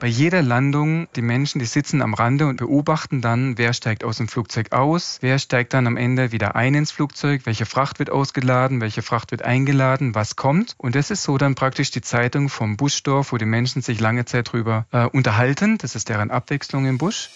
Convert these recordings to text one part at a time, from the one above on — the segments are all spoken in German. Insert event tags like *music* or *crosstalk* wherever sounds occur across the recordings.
Bei jeder Landung, die Menschen, die sitzen am Rande und beobachten dann, wer steigt aus dem Flugzeug aus, wer steigt dann am Ende wieder ein ins Flugzeug, welche Fracht wird ausgeladen, welche Fracht wird eingeladen, was kommt. Und das ist so dann praktisch die Zeitung vom Buschdorf, wo die Menschen sich lange Zeit drüber äh, unterhalten. Das ist deren Abwechslung im Busch.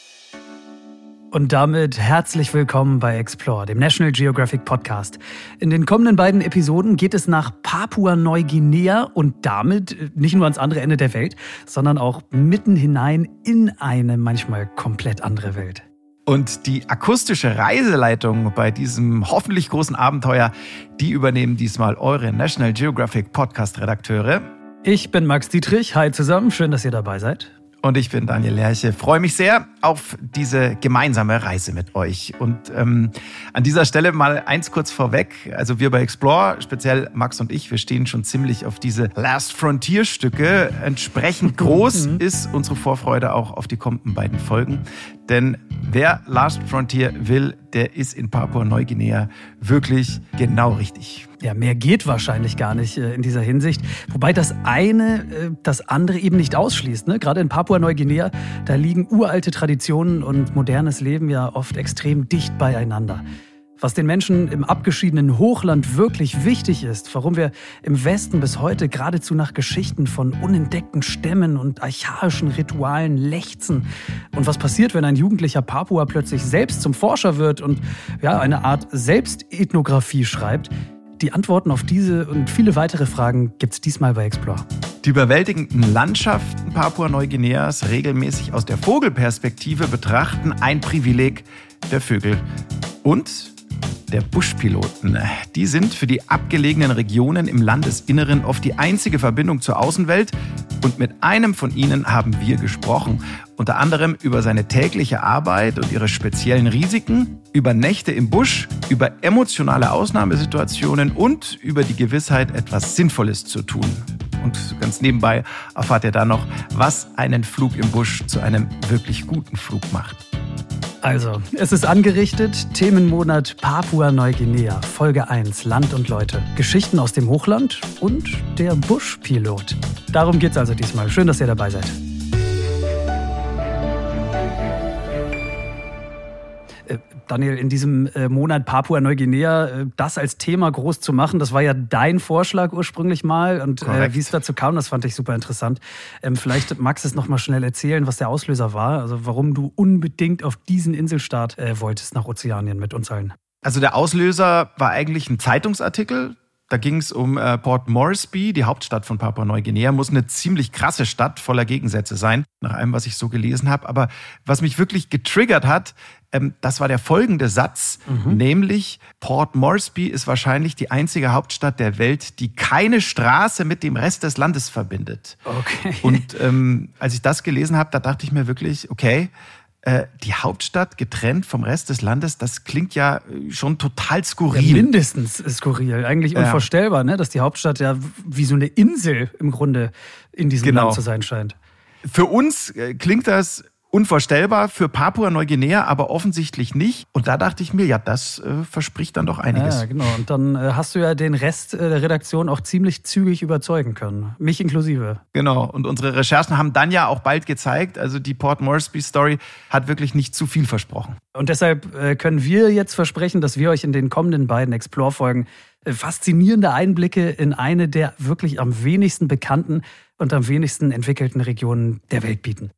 Und damit herzlich willkommen bei Explore, dem National Geographic Podcast. In den kommenden beiden Episoden geht es nach Papua-Neuguinea und damit äh, nicht nur ans andere Ende der Welt, sondern auch mitten hinein in eine manchmal komplett andere Welt. Und die akustische Reiseleitung bei diesem hoffentlich großen Abenteuer, die übernehmen diesmal eure National Geographic Podcast-Redakteure. Ich bin Max Dietrich. Hi zusammen, schön, dass ihr dabei seid. Und ich bin Daniel Lerche. Freue mich sehr auf diese gemeinsame Reise mit euch. Und ähm, an dieser Stelle mal eins kurz vorweg. Also wir bei Explore, speziell Max und ich, wir stehen schon ziemlich auf diese Last Frontier Stücke. Entsprechend *laughs* groß mhm. ist unsere Vorfreude auch auf die kommenden beiden Folgen. Denn wer Last Frontier will, der ist in Papua-Neuguinea wirklich genau richtig. Ja, mehr geht wahrscheinlich gar nicht äh, in dieser Hinsicht. Wobei das eine äh, das andere eben nicht ausschließt. Ne? Gerade in Papua-Neuguinea, da liegen uralte Traditionen und modernes Leben ja oft extrem dicht beieinander. Was den Menschen im abgeschiedenen Hochland wirklich wichtig ist, warum wir im Westen bis heute geradezu nach Geschichten von unentdeckten Stämmen und archaischen Ritualen lechzen. Und was passiert, wenn ein jugendlicher Papua plötzlich selbst zum Forscher wird und ja, eine Art Selbstethnographie schreibt, die Antworten auf diese und viele weitere Fragen gibt es diesmal bei Explore. Die überwältigenden Landschaften Papua-Neuguineas regelmäßig aus der Vogelperspektive betrachten, ein Privileg der Vögel. Und der Buschpiloten. Die sind für die abgelegenen Regionen im Landesinneren oft die einzige Verbindung zur Außenwelt. Und mit einem von ihnen haben wir gesprochen. Unter anderem über seine tägliche Arbeit und ihre speziellen Risiken, über Nächte im Busch, über emotionale Ausnahmesituationen und über die Gewissheit, etwas Sinnvolles zu tun. Und ganz nebenbei erfahrt ihr dann noch, was einen Flug im Busch zu einem wirklich guten Flug macht. Also, es ist angerichtet, Themenmonat Papua-Neuguinea, Folge 1, Land und Leute. Geschichten aus dem Hochland und der Buschpilot. Darum geht's also diesmal. Schön, dass ihr dabei seid. Daniel, in diesem äh, Monat Papua-Neuguinea äh, das als Thema groß zu machen, das war ja dein Vorschlag ursprünglich mal. Und äh, wie es dazu kam, das fand ich super interessant. Ähm, vielleicht magst du es nochmal schnell erzählen, was der Auslöser war, also warum du unbedingt auf diesen Inselstaat wolltest nach Ozeanien mit uns allen. Also der Auslöser war eigentlich ein Zeitungsartikel, da ging es um äh, Port Moresby, die Hauptstadt von Papua-Neuguinea. Muss eine ziemlich krasse Stadt voller Gegensätze sein, nach allem, was ich so gelesen habe. Aber was mich wirklich getriggert hat, ähm, das war der folgende Satz, mhm. nämlich Port Moresby ist wahrscheinlich die einzige Hauptstadt der Welt, die keine Straße mit dem Rest des Landes verbindet. Okay. Und ähm, als ich das gelesen habe, da dachte ich mir wirklich, okay, äh, die Hauptstadt getrennt vom Rest des Landes, das klingt ja äh, schon total skurril. Ja, mindestens skurril, eigentlich unvorstellbar, ja. ne? dass die Hauptstadt ja wie so eine Insel im Grunde in diesem genau. Land zu sein scheint. Für uns äh, klingt das unvorstellbar für Papua-Neuguinea, aber offensichtlich nicht. Und da dachte ich mir, ja, das äh, verspricht dann doch einiges. Ja, genau. Und dann äh, hast du ja den Rest äh, der Redaktion auch ziemlich zügig überzeugen können. Mich inklusive. Genau. Und unsere Recherchen haben dann ja auch bald gezeigt, also die Port Moresby-Story hat wirklich nicht zu viel versprochen. Und deshalb äh, können wir jetzt versprechen, dass wir euch in den kommenden beiden Explore-Folgen äh, faszinierende Einblicke in eine der wirklich am wenigsten bekannten und am wenigsten entwickelten Regionen der Welt bieten.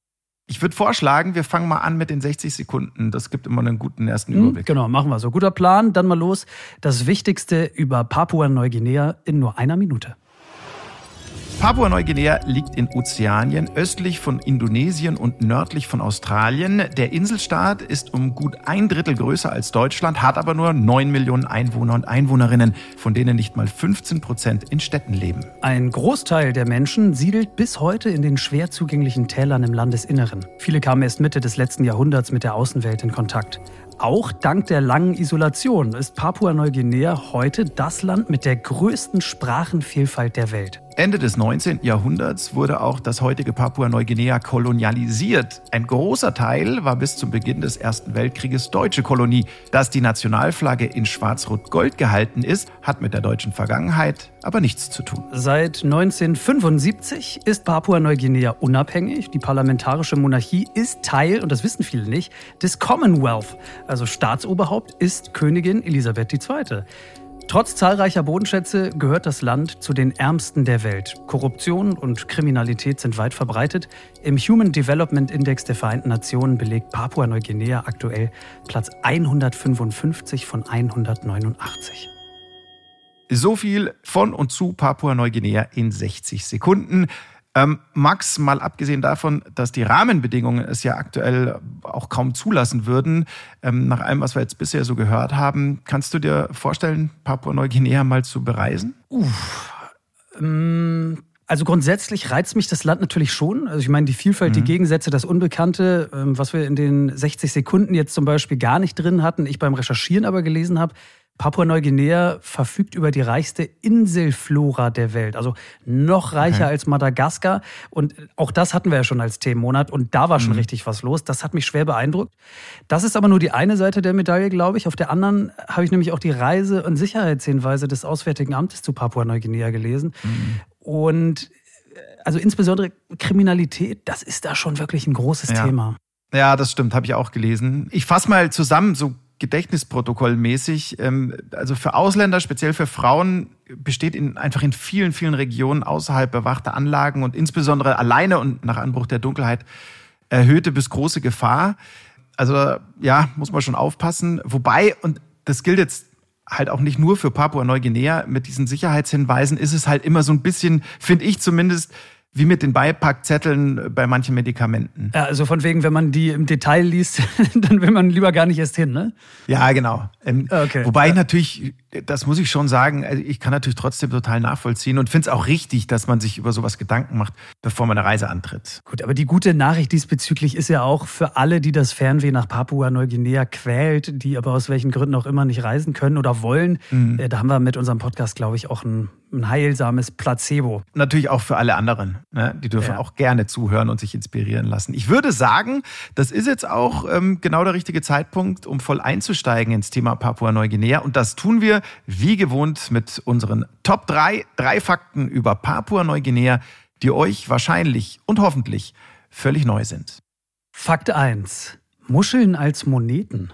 Ich würde vorschlagen, wir fangen mal an mit den 60 Sekunden. Das gibt immer einen guten ersten hm, Überblick. Genau, machen wir so. Guter Plan, dann mal los. Das Wichtigste über Papua-Neuguinea in nur einer Minute. Papua-Neuguinea liegt in Ozeanien, östlich von Indonesien und nördlich von Australien. Der Inselstaat ist um gut ein Drittel größer als Deutschland, hat aber nur 9 Millionen Einwohner und Einwohnerinnen, von denen nicht mal 15 Prozent in Städten leben. Ein Großteil der Menschen siedelt bis heute in den schwer zugänglichen Tälern im Landesinneren. Viele kamen erst Mitte des letzten Jahrhunderts mit der Außenwelt in Kontakt. Auch dank der langen Isolation ist Papua-Neuguinea heute das Land mit der größten Sprachenvielfalt der Welt. Ende des 19. Jahrhunderts wurde auch das heutige Papua-Neuguinea kolonialisiert. Ein großer Teil war bis zum Beginn des Ersten Weltkrieges deutsche Kolonie. Dass die Nationalflagge in Schwarz-Rot-Gold gehalten ist, hat mit der deutschen Vergangenheit aber nichts zu tun. Seit 1975 ist Papua-Neuguinea unabhängig. Die parlamentarische Monarchie ist Teil, und das wissen viele nicht, des Commonwealth. Also Staatsoberhaupt ist Königin Elisabeth II. Trotz zahlreicher Bodenschätze gehört das Land zu den ärmsten der Welt. Korruption und Kriminalität sind weit verbreitet. Im Human Development Index der Vereinten Nationen belegt Papua-Neuguinea aktuell Platz 155 von 189. So viel von und zu Papua-Neuguinea in 60 Sekunden. Ähm, Max, mal abgesehen davon, dass die Rahmenbedingungen es ja aktuell auch kaum zulassen würden, ähm, nach allem, was wir jetzt bisher so gehört haben, kannst du dir vorstellen, Papua-Neuguinea mal zu bereisen? Uff. Ähm, also grundsätzlich reizt mich das Land natürlich schon. Also ich meine, die Vielfalt, mhm. die Gegensätze, das Unbekannte, ähm, was wir in den 60 Sekunden jetzt zum Beispiel gar nicht drin hatten, ich beim Recherchieren aber gelesen habe, Papua-Neuguinea verfügt über die reichste Inselflora der Welt, also noch reicher okay. als Madagaskar. Und auch das hatten wir ja schon als Themenmonat und da war schon mhm. richtig was los. Das hat mich schwer beeindruckt. Das ist aber nur die eine Seite der Medaille, glaube ich. Auf der anderen habe ich nämlich auch die Reise- und Sicherheitshinweise des Auswärtigen Amtes zu Papua-Neuguinea gelesen. Mhm. Und also insbesondere Kriminalität, das ist da schon wirklich ein großes ja. Thema. Ja, das stimmt, habe ich auch gelesen. Ich fasse mal zusammen, so Gedächtnisprotokollmäßig. Ähm, also für Ausländer, speziell für Frauen, besteht in, einfach in vielen, vielen Regionen außerhalb bewachter Anlagen und insbesondere alleine und nach Anbruch der Dunkelheit erhöhte bis große Gefahr. Also ja, muss man schon aufpassen. Wobei, und das gilt jetzt halt auch nicht nur für Papua-Neuguinea, mit diesen Sicherheitshinweisen ist es halt immer so ein bisschen, finde ich zumindest, wie mit den Beipackzetteln bei manchen Medikamenten. Ja, also von wegen, wenn man die im Detail liest, *laughs* dann will man lieber gar nicht erst hin, ne? Ja, genau. Ähm, okay. Wobei ja. natürlich, das muss ich schon sagen, also ich kann natürlich trotzdem total nachvollziehen und finde es auch richtig, dass man sich über sowas Gedanken macht, bevor man eine Reise antritt. Gut, aber die gute Nachricht diesbezüglich ist ja auch für alle, die das Fernweh nach Papua-Neuguinea quält, die aber aus welchen Gründen auch immer nicht reisen können oder wollen. Mhm. Äh, da haben wir mit unserem Podcast, glaube ich, auch ein ein heilsames Placebo. Natürlich auch für alle anderen. Ne? Die dürfen ja. auch gerne zuhören und sich inspirieren lassen. Ich würde sagen, das ist jetzt auch ähm, genau der richtige Zeitpunkt, um voll einzusteigen ins Thema Papua-Neuguinea. Und das tun wir wie gewohnt mit unseren Top 3, drei Fakten über Papua-Neuguinea, die euch wahrscheinlich und hoffentlich völlig neu sind. Fakt 1. Muscheln als Moneten.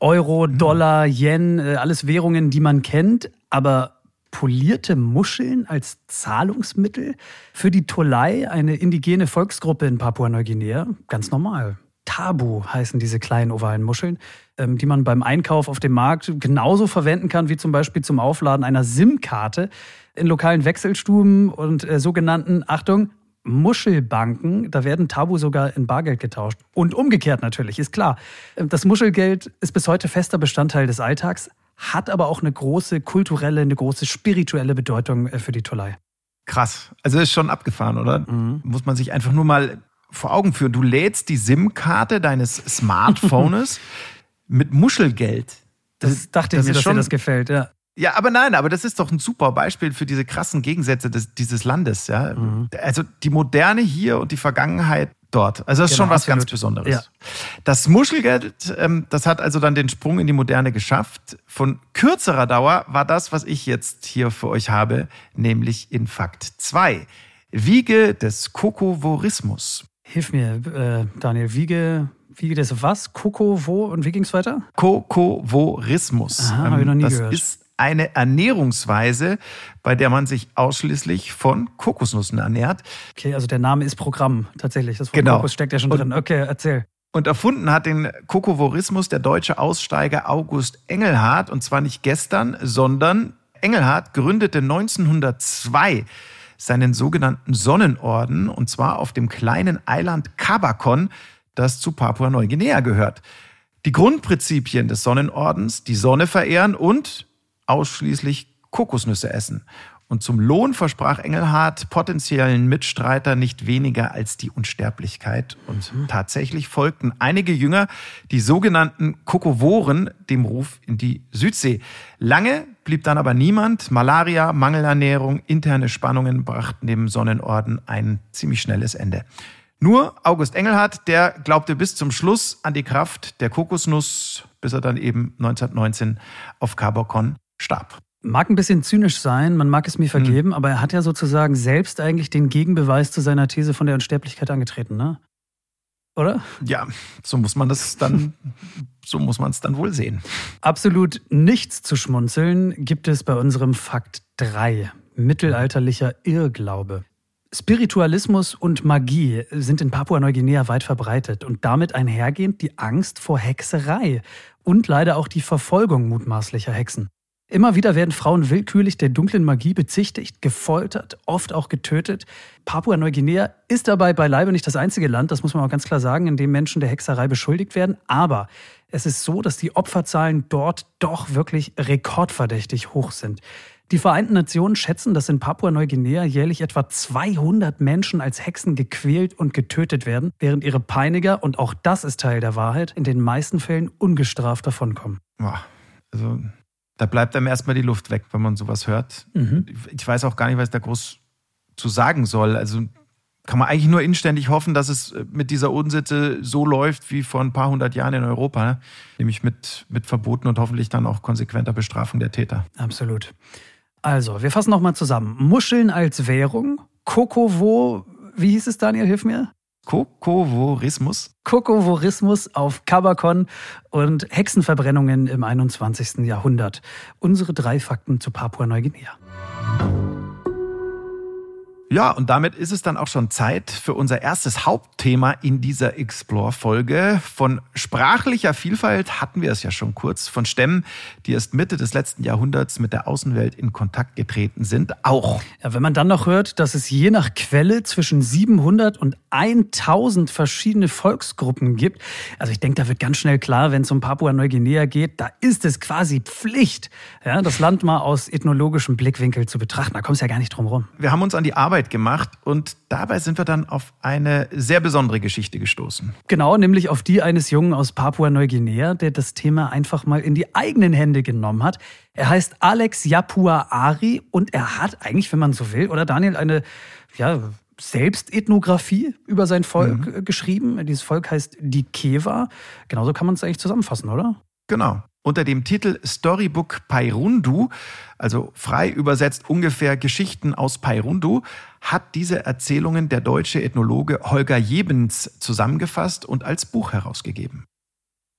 Euro, hm. Dollar, Yen, äh, alles Währungen, die man kennt, aber polierte Muscheln als Zahlungsmittel für die Tolai, eine indigene Volksgruppe in Papua-Neuguinea. Ganz normal. Tabu heißen diese kleinen ovalen Muscheln, ähm, die man beim Einkauf auf dem Markt genauso verwenden kann wie zum Beispiel zum Aufladen einer SIM-Karte in lokalen Wechselstuben und äh, sogenannten, Achtung, Muschelbanken, da werden Tabu sogar in Bargeld getauscht. Und umgekehrt natürlich, ist klar. Ähm, das Muschelgeld ist bis heute fester Bestandteil des Alltags, hat aber auch eine große kulturelle, eine große spirituelle Bedeutung äh, für die Tolai. Krass. Also ist schon abgefahren, oder? Mhm. Muss man sich einfach nur mal vor Augen führen. Du lädst die SIM-Karte deines *laughs* Smartphones mit Muschelgeld. Das, das dachte das ich mir, dass schon, dir das gefällt, ja. Ja, aber nein, aber das ist doch ein super Beispiel für diese krassen Gegensätze des, dieses Landes, ja. Mhm. Also die Moderne hier und die Vergangenheit dort. Also das ist genau, schon was absolut. ganz Besonderes. Ja. Das Muschelgeld, ähm, das hat also dann den Sprung in die Moderne geschafft. Von kürzerer Dauer war das, was ich jetzt hier für euch habe, nämlich in Fakt 2. Wiege des Kokovorismus. Hilf mir, äh, Daniel, Wiege, Wiege des was? Kokovo und wie ging es weiter? Kokovorismus. Aha, ähm, habe ich noch nie das gehört. ist eine Ernährungsweise, bei der man sich ausschließlich von Kokosnüssen ernährt. Okay, also der Name ist Programm tatsächlich. Das Wort genau. Kokos steckt ja schon und, drin. Okay, erzähl. Und erfunden hat den Kokovorismus der deutsche Aussteiger August Engelhardt und zwar nicht gestern, sondern Engelhardt gründete 1902 seinen sogenannten Sonnenorden und zwar auf dem kleinen Eiland Kabakon, das zu Papua-Neuguinea gehört. Die Grundprinzipien des Sonnenordens, die Sonne verehren und ausschließlich Kokosnüsse essen. Und zum Lohn versprach Engelhardt potenziellen Mitstreiter nicht weniger als die Unsterblichkeit. Und mhm. tatsächlich folgten einige Jünger, die sogenannten Kokovoren, dem Ruf in die Südsee. Lange blieb dann aber niemand. Malaria, Mangelernährung, interne Spannungen brachten dem Sonnenorden ein ziemlich schnelles Ende. Nur August Engelhardt, der glaubte bis zum Schluss an die Kraft der Kokosnuss, bis er dann eben 1919 auf Cabocon starb. Mag ein bisschen zynisch sein, man mag es mir vergeben, mhm. aber er hat ja sozusagen selbst eigentlich den Gegenbeweis zu seiner These von der Unsterblichkeit angetreten, ne? Oder? Ja, so muss man das dann, so muss man es dann wohl sehen. Absolut nichts zu schmunzeln gibt es bei unserem Fakt 3. Mittelalterlicher Irrglaube. Spiritualismus und Magie sind in Papua-Neuguinea weit verbreitet und damit einhergehend die Angst vor Hexerei und leider auch die Verfolgung mutmaßlicher Hexen. Immer wieder werden Frauen willkürlich der dunklen Magie bezichtigt, gefoltert, oft auch getötet. Papua-Neuguinea ist dabei beileibe nicht das einzige Land, das muss man auch ganz klar sagen, in dem Menschen der Hexerei beschuldigt werden. Aber es ist so, dass die Opferzahlen dort doch wirklich rekordverdächtig hoch sind. Die Vereinten Nationen schätzen, dass in Papua-Neuguinea jährlich etwa 200 Menschen als Hexen gequält und getötet werden, während ihre Peiniger, und auch das ist Teil der Wahrheit, in den meisten Fällen ungestraft davonkommen. Also da bleibt einem erstmal die Luft weg, wenn man sowas hört. Mhm. Ich weiß auch gar nicht, was ich da groß zu sagen soll. Also kann man eigentlich nur inständig hoffen, dass es mit dieser Unsitte so läuft wie vor ein paar hundert Jahren in Europa, ne? nämlich mit, mit Verboten und hoffentlich dann auch konsequenter Bestrafung der Täter. Absolut. Also, wir fassen nochmal zusammen. Muscheln als Währung, Kokovo, wie hieß es, Daniel, hilf mir? Kokovorismus. Kokovorismus auf Kabakon und Hexenverbrennungen im 21. Jahrhundert. Unsere drei Fakten zu Papua-Neuguinea. Ja, und damit ist es dann auch schon Zeit für unser erstes Hauptthema in dieser Explore-Folge. Von sprachlicher Vielfalt hatten wir es ja schon kurz, von Stämmen, die erst Mitte des letzten Jahrhunderts mit der Außenwelt in Kontakt getreten sind, auch. Ja, wenn man dann noch hört, dass es je nach Quelle zwischen 700 und 1000 verschiedene Volksgruppen gibt, also ich denke, da wird ganz schnell klar, wenn es um Papua-Neuguinea geht, da ist es quasi Pflicht, ja, das Land mal aus ethnologischem Blickwinkel zu betrachten. Da kommst du ja gar nicht drum rum. Wir haben uns an die Arbeit Arbeit gemacht und dabei sind wir dann auf eine sehr besondere Geschichte gestoßen. Genau, nämlich auf die eines Jungen aus Papua-Neuguinea, der das Thema einfach mal in die eigenen Hände genommen hat. Er heißt Alex Yapua Ari und er hat eigentlich, wenn man so will, oder Daniel, eine, ja, Selbstethnographie über sein Volk mhm. geschrieben. Dieses Volk heißt die Keva. Genauso kann man es eigentlich zusammenfassen, oder? Genau. Unter dem Titel Storybook Pairundu, also frei übersetzt ungefähr Geschichten aus Pairundu, hat diese Erzählungen der deutsche Ethnologe Holger Jebens zusammengefasst und als Buch herausgegeben.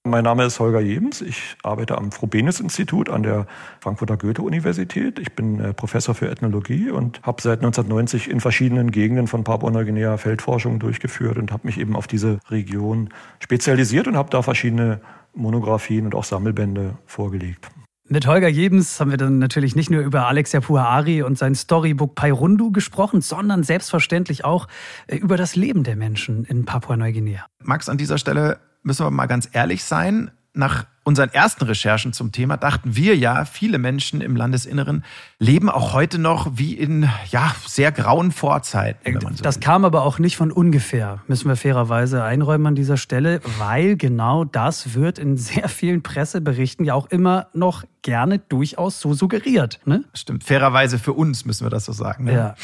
Mein Name ist Holger Jebens. Ich arbeite am Frobenius-Institut an der Frankfurter Goethe-Universität. Ich bin äh, Professor für Ethnologie und habe seit 1990 in verschiedenen Gegenden von Papua-Neuguinea Feldforschung durchgeführt und habe mich eben auf diese Region spezialisiert und habe da verschiedene Monographien und auch Sammelbände vorgelegt. Mit Holger Jebens haben wir dann natürlich nicht nur über Alexia Puhaari und sein Storybook Pairundu gesprochen, sondern selbstverständlich auch äh, über das Leben der Menschen in Papua-Neuguinea. Max, an dieser Stelle müssen wir mal ganz ehrlich sein. Nach unseren ersten Recherchen zum Thema dachten wir ja, viele Menschen im Landesinneren leben auch heute noch wie in ja, sehr grauen Vorzeiten. So das will. kam aber auch nicht von ungefähr, müssen wir fairerweise einräumen an dieser Stelle, weil genau das wird in sehr vielen Presseberichten ja auch immer noch gerne durchaus so suggeriert. Ne? Stimmt, fairerweise für uns müssen wir das so sagen. Ne? Ja.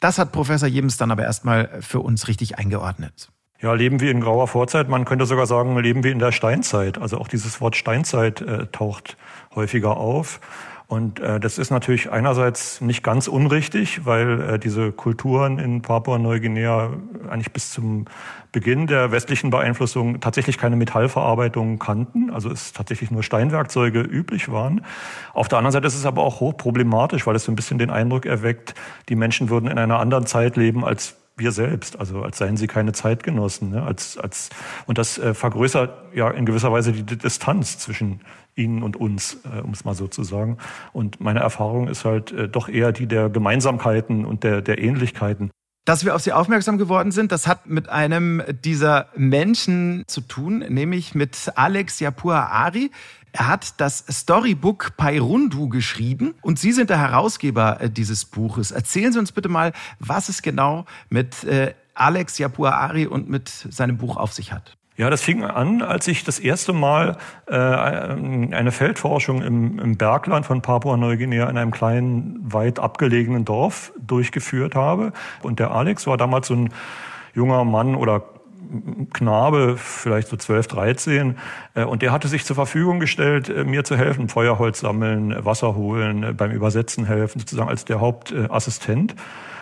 Das hat Professor Jebens dann aber erstmal für uns richtig eingeordnet. Ja, leben wir in grauer Vorzeit. Man könnte sogar sagen, leben wir in der Steinzeit. Also auch dieses Wort Steinzeit äh, taucht häufiger auf. Und äh, das ist natürlich einerseits nicht ganz unrichtig, weil äh, diese Kulturen in Papua-Neuguinea eigentlich bis zum Beginn der westlichen Beeinflussung tatsächlich keine Metallverarbeitung kannten, also es tatsächlich nur Steinwerkzeuge üblich waren. Auf der anderen Seite ist es aber auch hochproblematisch, weil es so ein bisschen den Eindruck erweckt, die Menschen würden in einer anderen Zeit leben, als wir selbst, also als seien sie keine Zeitgenossen. Ne? Als, als, und das äh, vergrößert ja in gewisser Weise die Distanz zwischen ihnen und uns, äh, um es mal so zu sagen. Und meine Erfahrung ist halt äh, doch eher die der Gemeinsamkeiten und der, der Ähnlichkeiten. Dass wir auf Sie aufmerksam geworden sind, das hat mit einem dieser Menschen zu tun, nämlich mit Alex Yapua Ari. Er hat das Storybook Pairundu geschrieben und Sie sind der Herausgeber äh, dieses Buches. Erzählen Sie uns bitte mal, was es genau mit äh, Alex Yapua Ari und mit seinem Buch auf sich hat. Ja, das fing an, als ich das erste Mal äh, eine Feldforschung im, im Bergland von Papua-Neuguinea in einem kleinen, weit abgelegenen Dorf durchgeführt habe. Und der Alex war damals so ein junger Mann oder Knabe, vielleicht so 12, 13, äh, und der hatte sich zur Verfügung gestellt, äh, mir zu helfen, Feuerholz sammeln, Wasser holen, äh, beim Übersetzen helfen, sozusagen als der Hauptassistent.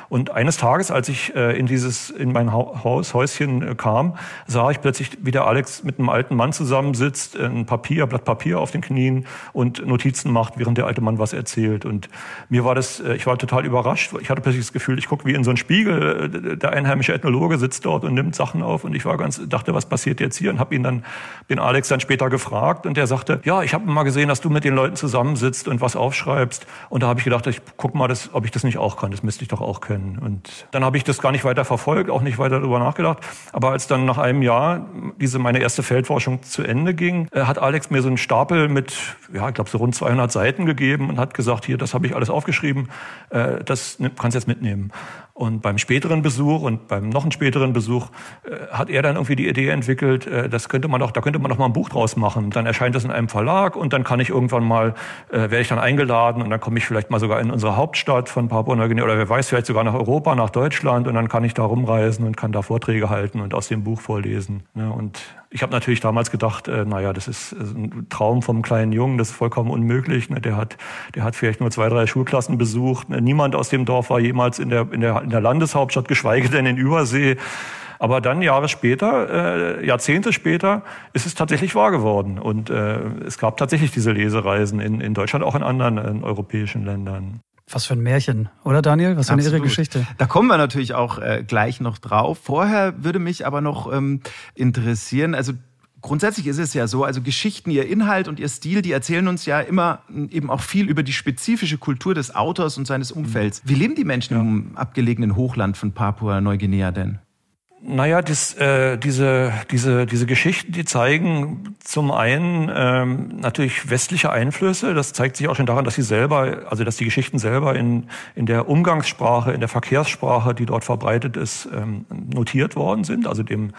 Und eines Tages, als ich äh, in dieses in mein Haus Häuschen äh, kam, sah ich plötzlich, wie der Alex mit einem alten Mann zusammensitzt, ein Papier, Blatt Papier auf den Knien und Notizen macht, während der alte Mann was erzählt. Und mir war das, äh, ich war total überrascht. Ich hatte plötzlich das Gefühl, ich gucke wie in so einen Spiegel. Der einheimische Ethnologe sitzt dort und nimmt Sachen auf und ich war ganz, dachte, was passiert jetzt hier? Und habe ihn dann, den Alex dann später gefragt und der sagte, ja, ich habe mal gesehen, dass du mit den Leuten zusammensitzt und was aufschreibst. Und da habe ich gedacht, ich guck mal, das, ob ich das nicht auch kann. Das müsste ich doch auch können können. Und dann habe ich das gar nicht weiter verfolgt, auch nicht weiter darüber nachgedacht. Aber als dann nach einem Jahr diese meine erste Feldforschung zu Ende ging, äh, hat Alex mir so einen Stapel mit, ja, ich glaube so rund 200 Seiten gegeben und hat gesagt, hier, das habe ich alles aufgeschrieben, äh, das kannst du jetzt mitnehmen. Und beim späteren Besuch und beim noch einen späteren Besuch äh, hat er dann irgendwie die Idee entwickelt, äh, das könnte man doch, da könnte man doch mal ein Buch draus machen. Dann erscheint das in einem Verlag und dann kann ich irgendwann mal, äh, werde ich dann eingeladen und dann komme ich vielleicht mal sogar in unsere Hauptstadt von Papua-Neuguinea oder wer weiß, vielleicht sogar nach Europa, nach Deutschland und dann kann ich da rumreisen und kann da Vorträge halten und aus dem Buch vorlesen. Ne? Und ich habe natürlich damals gedacht, äh, naja, das ist äh, ein Traum vom kleinen Jungen, das ist vollkommen unmöglich. Ne? Der, hat, der hat vielleicht nur zwei, drei Schulklassen besucht. Ne? Niemand aus dem Dorf war jemals in der, in der, in der Landeshauptstadt, geschweige denn in Übersee. Aber dann Jahre später, äh, Jahrzehnte später, ist es tatsächlich wahr geworden. Und äh, es gab tatsächlich diese Lesereisen in, in Deutschland, auch in anderen in europäischen Ländern. Was für ein Märchen, oder Daniel? Was für eine irre Geschichte. Da kommen wir natürlich auch äh, gleich noch drauf. Vorher würde mich aber noch ähm, interessieren, also Grundsätzlich ist es ja so, also Geschichten, ihr Inhalt und ihr Stil, die erzählen uns ja immer eben auch viel über die spezifische Kultur des Autors und seines Umfelds. Wie leben die Menschen ja. im abgelegenen Hochland von Papua-Neuguinea denn? Naja, das, äh, diese, diese, diese Geschichten, die zeigen zum einen ähm, natürlich westliche Einflüsse. Das zeigt sich auch schon daran, dass sie selber, also dass die Geschichten selber in, in der Umgangssprache, in der Verkehrssprache, die dort verbreitet ist, ähm, notiert worden sind. Also dem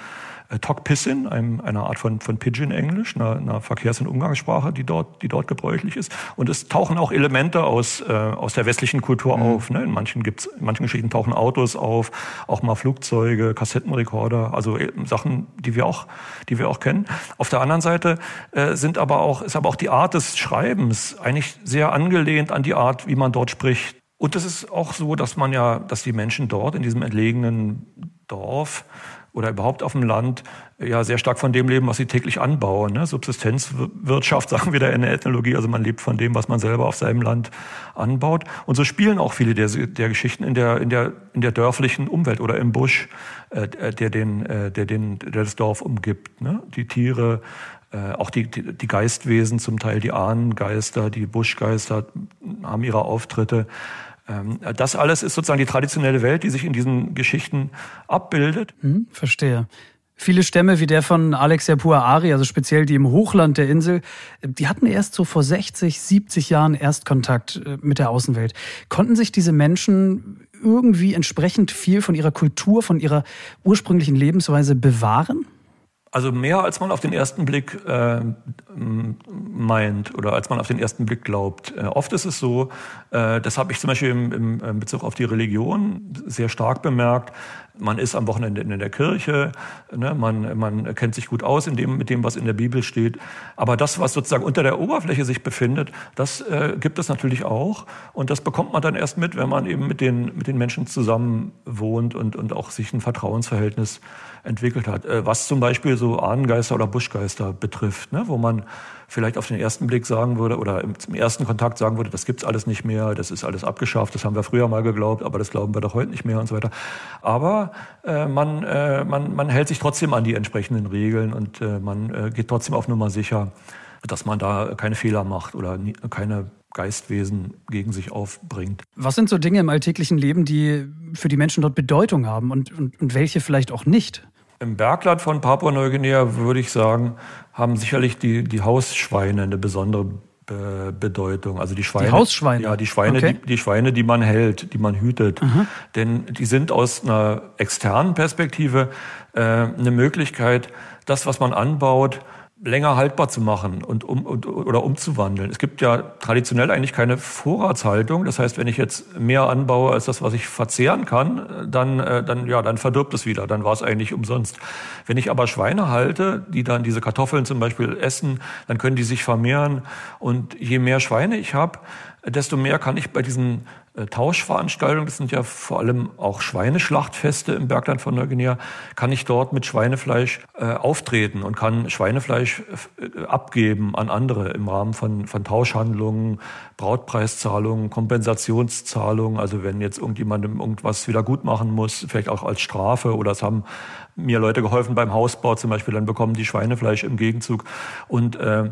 äh, Tok-Pissin, einer Art von, von Pidgin-Englisch, einer, einer Verkehrs- und Umgangssprache, die dort, die dort gebräuchlich ist. Und es tauchen auch Elemente aus, äh, aus der westlichen Kultur mhm. auf. Ne? In manchen gibt's, in manchen Geschichten tauchen Autos auf, auch mal Flugzeuge, Kassettenrekorder, also äh, Sachen, die wir auch, die wir auch kennen. Auf der anderen Seite äh, sind aber auch, ist aber auch die Art des Schreibens eigentlich sehr angelehnt an die Art, wie man dort spricht. Und es ist auch so, dass man ja, dass die Menschen dort in diesem entlegenen Dorf oder überhaupt auf dem Land ja sehr stark von dem leben, was sie täglich anbauen. Ne? Subsistenzwirtschaft, *laughs* sagen wir da in der Ethnologie, also man lebt von dem, was man selber auf seinem Land anbaut. Und so spielen auch viele der, der Geschichten in der, in, der, in der dörflichen Umwelt oder im Busch, äh, der, den, äh, der, den, der das Dorf umgibt. Ne? Die Tiere, äh, auch die, die, die Geistwesen, zum Teil die Ahnengeister, die Buschgeister haben ihre Auftritte. Ähm, das alles ist sozusagen die traditionelle Welt, die sich in diesen Geschichten abbildet. Hm, verstehe. Viele Stämme wie der von Alex Yapua Ari, also speziell die im Hochland der Insel, die hatten erst so vor 60, 70 Jahren Erstkontakt äh, mit der Außenwelt. Konnten sich diese Menschen irgendwie entsprechend viel von ihrer Kultur, von ihrer ursprünglichen Lebensweise bewahren? Also mehr als man auf den ersten Blick äh, meint oder als man auf den ersten Blick glaubt. Äh, oft ist es so, äh, das habe ich zum Beispiel im, im, Bezug auf die Religion sehr stark bemerkt, man ist am Wochenende in der Kirche, ne, man, man kennt sich gut aus in dem, mit dem, was in der Bibel steht. Aber das, was sozusagen unter der Oberfläche sich befindet, das äh, gibt es natürlich auch. Und das bekommt man dann erst mit, wenn man eben mit den, mit den Menschen zusammen wohnt und, und auch sich ein Vertrauensverhältnis entwickelt hat. Äh, was zum Beispiel so Ahnengeister oder Buschgeister betrifft, ne, wo man vielleicht auf den ersten Blick sagen würde oder im, zum ersten Kontakt sagen würde, das gibt's alles nicht mehr, das ist alles abgeschafft, das haben wir früher mal geglaubt, aber das glauben wir doch heute nicht mehr und so weiter. Aber äh, man, äh, man, man hält sich trotzdem an die entsprechenden Regeln und äh, man äh, geht trotzdem auf Nummer sicher, dass man da keine Fehler macht oder nie, keine Geistwesen gegen sich aufbringt. Was sind so Dinge im alltäglichen Leben, die für die Menschen dort Bedeutung haben und, und, und welche vielleicht auch nicht? Im Bergland von Papua-Neuguinea würde ich sagen, haben sicherlich die, die Hausschweine eine besondere Be Bedeutung. Also die Schweine. Die Hausschweine? Ja, die Schweine, okay. die, die, Schweine, die man hält, die man hütet. Mhm. Denn die sind aus einer externen Perspektive äh, eine Möglichkeit, das, was man anbaut, länger haltbar zu machen und um und, oder umzuwandeln. Es gibt ja traditionell eigentlich keine Vorratshaltung. Das heißt, wenn ich jetzt mehr anbaue als das, was ich verzehren kann, dann äh, dann ja, dann verdirbt es wieder. Dann war es eigentlich umsonst. Wenn ich aber Schweine halte, die dann diese Kartoffeln zum Beispiel essen, dann können die sich vermehren. Und je mehr Schweine ich habe, desto mehr kann ich bei diesen Tauschveranstaltungen, das sind ja vor allem auch Schweineschlachtfeste im Bergland von Neuguinea, kann ich dort mit Schweinefleisch äh, auftreten und kann Schweinefleisch äh, abgeben an andere im Rahmen von, von Tauschhandlungen, Brautpreiszahlungen, Kompensationszahlungen. Also wenn jetzt irgendjemandem irgendwas wieder gut machen muss, vielleicht auch als Strafe oder es haben mir Leute geholfen beim Hausbau zum Beispiel, dann bekommen die Schweinefleisch im Gegenzug. Und äh,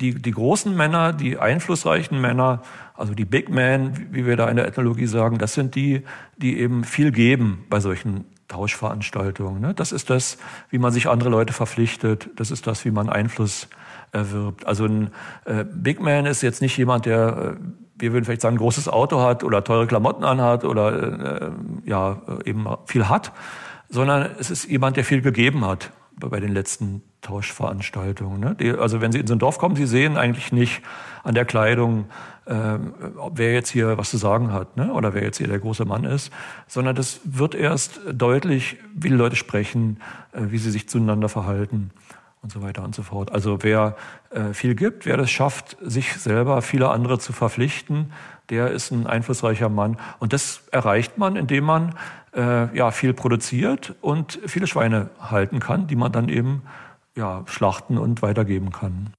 die, die großen Männer, die einflussreichen Männer, also die Big Men, wie wir da in der Ethnologie sagen, das sind die, die eben viel geben bei solchen Tauschveranstaltungen. Ne? Das ist das, wie man sich andere Leute verpflichtet. Das ist das, wie man Einfluss erwirbt. Also ein äh, Big Man ist jetzt nicht jemand, der, äh, wir würden vielleicht sagen, ein großes Auto hat oder teure Klamotten anhat oder äh, ja eben viel hat, sondern es ist jemand, der viel gegeben hat bei den letzten Tauschveranstaltungen. Ne? Die, also wenn Sie in so ein Dorf kommen, Sie sehen eigentlich nicht an der Kleidung, äh, wer jetzt hier was zu sagen hat ne? oder wer jetzt hier der große Mann ist, sondern das wird erst deutlich, wie die Leute sprechen, äh, wie sie sich zueinander verhalten und so weiter und so fort. Also wer äh, viel gibt, wer das schafft, sich selber viele andere zu verpflichten, der ist ein einflussreicher Mann. Und das erreicht man, indem man äh, ja viel produziert und viele Schweine halten kann, die man dann eben ja, schlachten und weitergeben kann.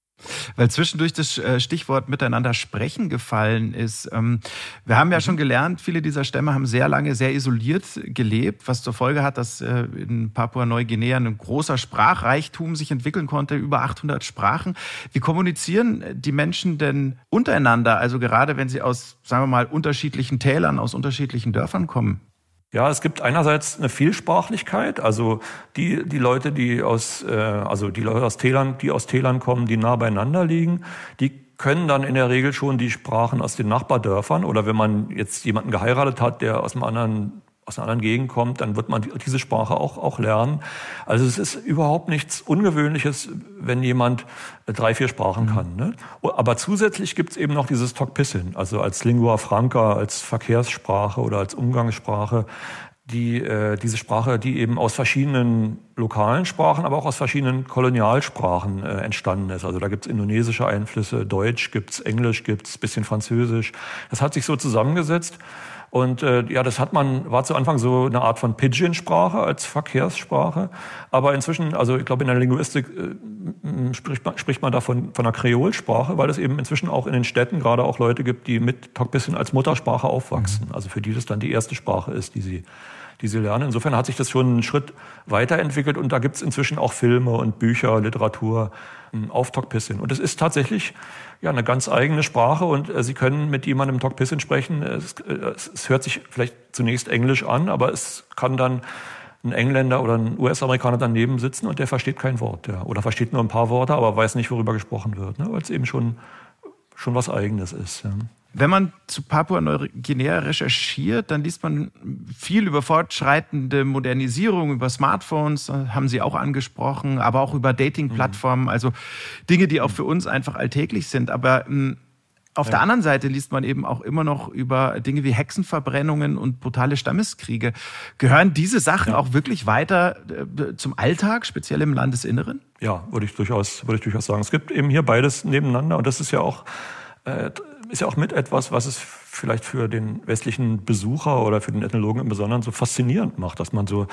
Weil zwischendurch das äh, Stichwort miteinander sprechen gefallen ist. Ähm, wir haben ja mhm. schon gelernt, viele dieser Stämme haben sehr lange sehr isoliert gelebt, was zur Folge hat, dass äh, in Papua-Neuguinea ein großer Sprachreichtum sich entwickeln konnte, über 800 Sprachen. Wie kommunizieren die Menschen denn untereinander, also gerade wenn sie aus, sagen wir mal, unterschiedlichen Tälern, aus unterschiedlichen Dörfern kommen? Ja, es gibt einerseits eine Vielsprachlichkeit, also die, die Leute, die aus, äh, also die Leute aus Tälern, die aus Tälern kommen, die nah beieinander liegen, die können dann in der Regel schon die Sprachen aus den Nachbardörfern oder wenn man jetzt jemanden geheiratet hat, der aus einem anderen aus einer anderen Gegend kommt, dann wird man diese Sprache auch, auch lernen. Also es ist überhaupt nichts Ungewöhnliches, wenn jemand äh, drei, vier Sprachen mhm. kann. Ne? Aber zusätzlich gibt es eben noch dieses Tokpissin, also als Lingua Franca, als Verkehrssprache oder als Umgangssprache, die, äh, diese Sprache, die eben aus verschiedenen lokalen Sprachen, aber auch aus verschiedenen Kolonialsprachen äh, entstanden ist. Also da gibt es indonesische Einflüsse, Deutsch gibt's, Englisch gibt's, bisschen Französisch. Das hat sich so zusammengesetzt und äh, ja, das hat man, war zu Anfang so eine Art von Pidgin-Sprache als Verkehrssprache. Aber inzwischen, also ich glaube, in der Linguistik äh, spricht, man, spricht man da von, von einer Kreolsprache, weil es eben inzwischen auch in den Städten gerade auch Leute gibt, die mit Tok-Bissin als Muttersprache aufwachsen. Mhm. Also für die das dann die erste Sprache ist, die sie die sie lernen. Insofern hat sich das schon einen Schritt weiterentwickelt und da gibt es inzwischen auch Filme und Bücher, Literatur hm, auf Tokpissin. Und es ist tatsächlich ja eine ganz eigene Sprache und äh, Sie können mit jemandem Tokpissin sprechen. Es, äh, es, hört sich vielleicht zunächst Englisch an, aber es kann dann ein Engländer oder ein US-Amerikaner daneben sitzen und der versteht kein Wort. Ja. Oder versteht nur ein paar Worte, aber weiß nicht, worüber gesprochen wird, ne? weil es eben schon, schon was Eigenes ist. Ja. Wenn man zu Papua-Neuguinea recherchiert, dann liest man viel über fortschreitende Modernisierung, über Smartphones, äh, haben Sie auch angesprochen, aber auch über Dating-Plattformen, also Dinge, die auch für uns einfach alltäglich sind. Aber hm, auf ja. der anderen Seite liest man eben auch immer noch über Dinge wie Hexenverbrennungen und brutale Stammeskriege. Gehören diese Sachen ja. auch wirklich weiter äh, zum Alltag, speziell im Landesinneren? Ja, würde ich durchaus, würde ich durchaus sagen. Es gibt eben hier beides nebeneinander und das ist ja auch äh, ist ja auch mit etwas, was es vielleicht für den westlichen Besucher oder für den Ethnologen im Besonderen so faszinierend macht, dass man so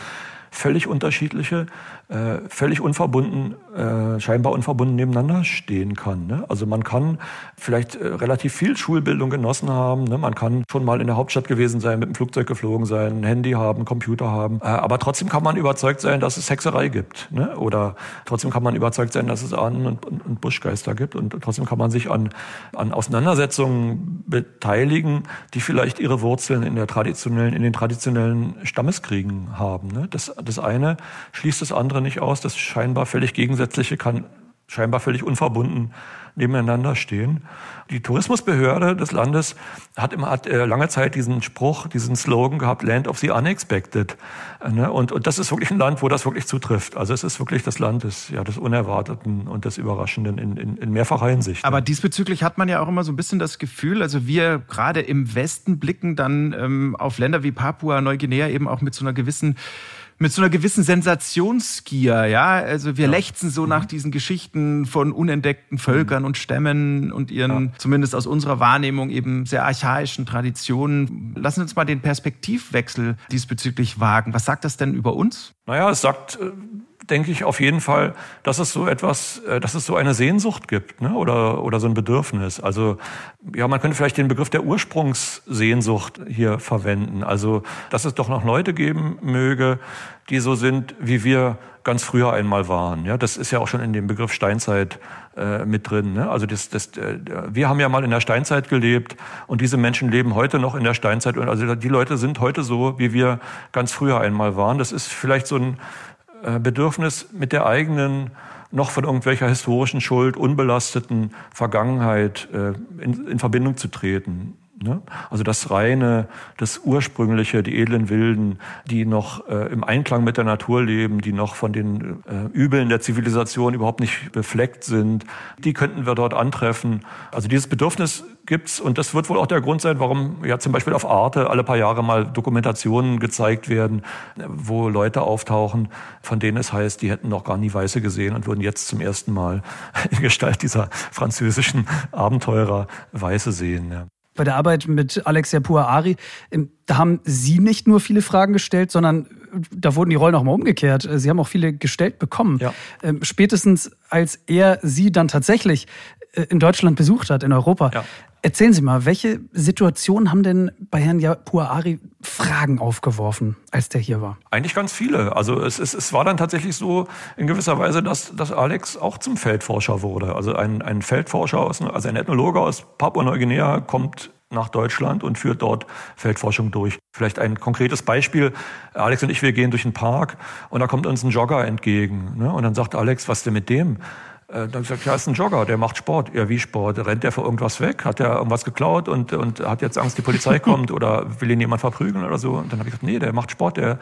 völlig unterschiedliche, äh, völlig unverbunden, äh, scheinbar unverbunden nebeneinander stehen kann. Ne? Also man kann vielleicht äh, relativ viel Schulbildung genossen haben, ne? man kann schon mal in der Hauptstadt gewesen sein, mit dem Flugzeug geflogen sein, ein Handy haben, Computer haben, äh, aber trotzdem kann man überzeugt sein, dass es Hexerei gibt. Ne? Oder trotzdem kann man überzeugt sein, dass es Ahnen und, und, und Buschgeister gibt und trotzdem kann man sich an, an Auseinandersetzungen beteiligen, die vielleicht ihre Wurzeln in der traditionellen, in den traditionellen Stammeskriegen haben. Ne? Das das eine schließt das andere nicht aus. Das scheinbar völlig Gegensätzliche kann scheinbar völlig unverbunden nebeneinander stehen. Die Tourismusbehörde des Landes hat, immer, hat äh, lange Zeit diesen Spruch, diesen Slogan gehabt, Land of the Unexpected. Äh, ne? Und, und das ist wirklich ein Land, wo das wirklich zutrifft. Also es ist wirklich das Land des, ja, des Unerwarteten und des Überraschenden in, in, in mehrfacher Hinsicht. Aber diesbezüglich hat man ja auch immer so ein bisschen das Gefühl, also wir gerade im Westen blicken dann ähm, auf Länder wie Papua, Neuguinea eben auch mit so einer gewissen mit so einer gewissen Sensationsgier, ja. Also wir ja. lechzen so nach mhm. diesen Geschichten von unentdeckten Völkern mhm. und Stämmen und ihren, ja. zumindest aus unserer Wahrnehmung, eben sehr archaischen Traditionen. Lassen Sie uns mal den Perspektivwechsel diesbezüglich wagen. Was sagt das denn über uns? Naja, es sagt äh, denke ich auf jeden Fall, dass es so etwas, äh, dass es so eine Sehnsucht gibt, ne? oder, oder so ein Bedürfnis. Also, ja, man könnte vielleicht den Begriff der Ursprungssehnsucht hier verwenden. Also, dass es doch noch Leute geben möge, die so sind, wie wir ganz früher einmal waren. Ja, das ist ja auch schon in dem Begriff Steinzeit äh, mit drin. Ne? Also das, das, äh, wir haben ja mal in der Steinzeit gelebt und diese Menschen leben heute noch in der Steinzeit. Und also die Leute sind heute so, wie wir ganz früher einmal waren. Das ist vielleicht so ein Bedürfnis, mit der eigenen, noch von irgendwelcher historischen Schuld unbelasteten Vergangenheit äh, in, in Verbindung zu treten. Ne? Also das Reine, das Ursprüngliche, die edlen Wilden, die noch äh, im Einklang mit der Natur leben, die noch von den äh, Übeln der Zivilisation überhaupt nicht befleckt sind, die könnten wir dort antreffen. Also dieses Bedürfnis gibt's und das wird wohl auch der Grund sein, warum ja zum Beispiel auf Arte alle paar Jahre mal Dokumentationen gezeigt werden, wo Leute auftauchen, von denen es heißt, die hätten noch gar nie Weiße gesehen und würden jetzt zum ersten Mal *laughs* in Gestalt dieser französischen Abenteurer Weiße sehen. Ja bei der Arbeit mit Alexia Puaari, ähm, da haben Sie nicht nur viele Fragen gestellt, sondern äh, da wurden die Rollen auch mal umgekehrt. Äh, Sie haben auch viele gestellt bekommen. Ja. Ähm, spätestens als er Sie dann tatsächlich äh, in Deutschland besucht hat, in Europa. Ja. Erzählen Sie mal, welche Situationen haben denn bei Herrn Puaari Fragen aufgeworfen, als der hier war? Eigentlich ganz viele. Also es, es, es war dann tatsächlich so in gewisser Weise, dass, dass Alex auch zum Feldforscher wurde. Also ein, ein Feldforscher, aus, also ein Ethnologe aus Papua-Neuguinea kommt nach Deutschland und führt dort Feldforschung durch. Vielleicht ein konkretes Beispiel. Alex und ich, wir gehen durch einen Park und da kommt uns ein Jogger entgegen. Ne? Und dann sagt Alex, was denn mit dem? Äh, dann gesagt, ja, ist ein Jogger, der macht Sport. Ja, wie Sport? Rennt der vor irgendwas weg? Hat der irgendwas geklaut und, und hat jetzt Angst, die Polizei *laughs* kommt oder will ihn jemand verprügeln oder so? Und dann habe ich gesagt, nee, der macht Sport, der,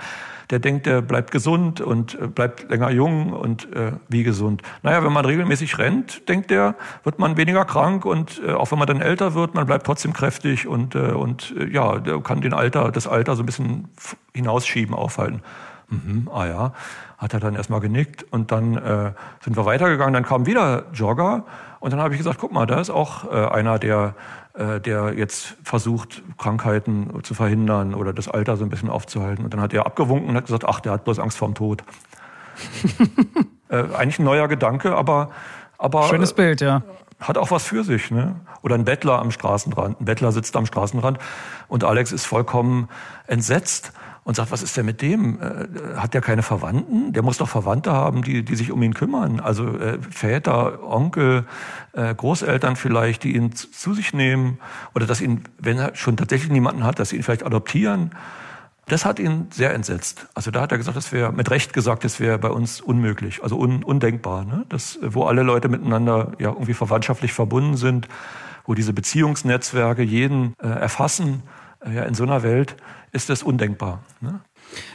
der denkt, der bleibt gesund und äh, bleibt länger jung und äh, wie gesund. Naja, wenn man regelmäßig rennt, denkt der, wird man weniger krank und äh, auch wenn man dann älter wird, man bleibt trotzdem kräftig und, äh, und äh, ja, der kann den Alter, das Alter so ein bisschen hinausschieben, aufhalten. Mhm, ah ja, hat er dann erstmal genickt und dann äh, sind wir weitergegangen. Dann kam wieder Jogger und dann habe ich gesagt, guck mal, da ist auch äh, einer, der, äh, der jetzt versucht, Krankheiten zu verhindern oder das Alter so ein bisschen aufzuhalten. Und dann hat er abgewunken und hat gesagt, ach, der hat bloß Angst vorm Tod. *laughs* äh, eigentlich ein neuer Gedanke, aber, aber schönes Bild, ja. Hat auch was für sich, ne? Oder ein Bettler am Straßenrand. Ein Bettler sitzt am Straßenrand und Alex ist vollkommen entsetzt und sagt, was ist denn mit dem? Äh, hat der keine Verwandten? Der muss doch Verwandte haben, die, die sich um ihn kümmern. Also äh, Väter, Onkel, äh, Großeltern vielleicht, die ihn zu sich nehmen. Oder dass ihn, wenn er schon tatsächlich niemanden hat, dass sie ihn vielleicht adoptieren. Das hat ihn sehr entsetzt. Also da hat er gesagt, das wäre mit Recht gesagt, das wäre bei uns unmöglich, also un, undenkbar. Ne? Das, wo alle Leute miteinander ja irgendwie verwandtschaftlich verbunden sind, wo diese Beziehungsnetzwerke jeden äh, erfassen. Ja, in so einer Welt ist das undenkbar. Ne?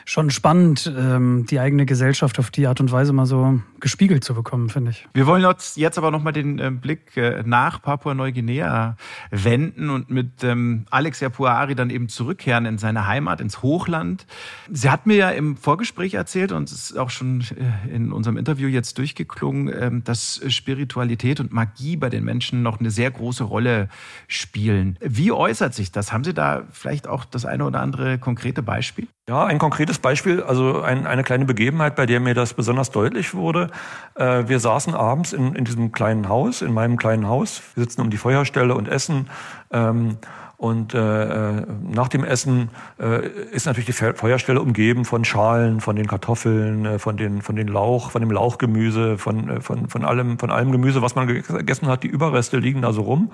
Schon spannend, ähm, die eigene Gesellschaft auf die Art und Weise mal so gespiegelt zu bekommen, finde ich. Wir wollen jetzt aber nochmal den äh, Blick äh, nach Papua-Neuguinea wenden und mit ähm, Alex Yapuari dann eben zurückkehren in seine Heimat, ins Hochland. Sie hat mir ja im Vorgespräch erzählt und es ist auch schon äh, in unserem Interview jetzt durchgeklungen, äh, dass Spiritualität und Magie bei den Menschen noch eine sehr große Rolle spielen. Wie äußert sich das? Haben Sie da vielleicht auch das eine oder andere konkrete Beispiel? Ja, ein konkretes Beispiel, also ein, eine kleine Begebenheit, bei der mir das besonders deutlich wurde. Äh, wir saßen abends in, in diesem kleinen Haus, in meinem kleinen Haus. Wir sitzen um die Feuerstelle und essen. Ähm, und äh, äh, nach dem Essen äh, ist natürlich die Feuerstelle umgeben von Schalen, von den Kartoffeln, äh, von den von den Lauch, von dem Lauchgemüse, von äh, von von allem von allem Gemüse, was man gegessen hat. Die Überreste liegen da so rum.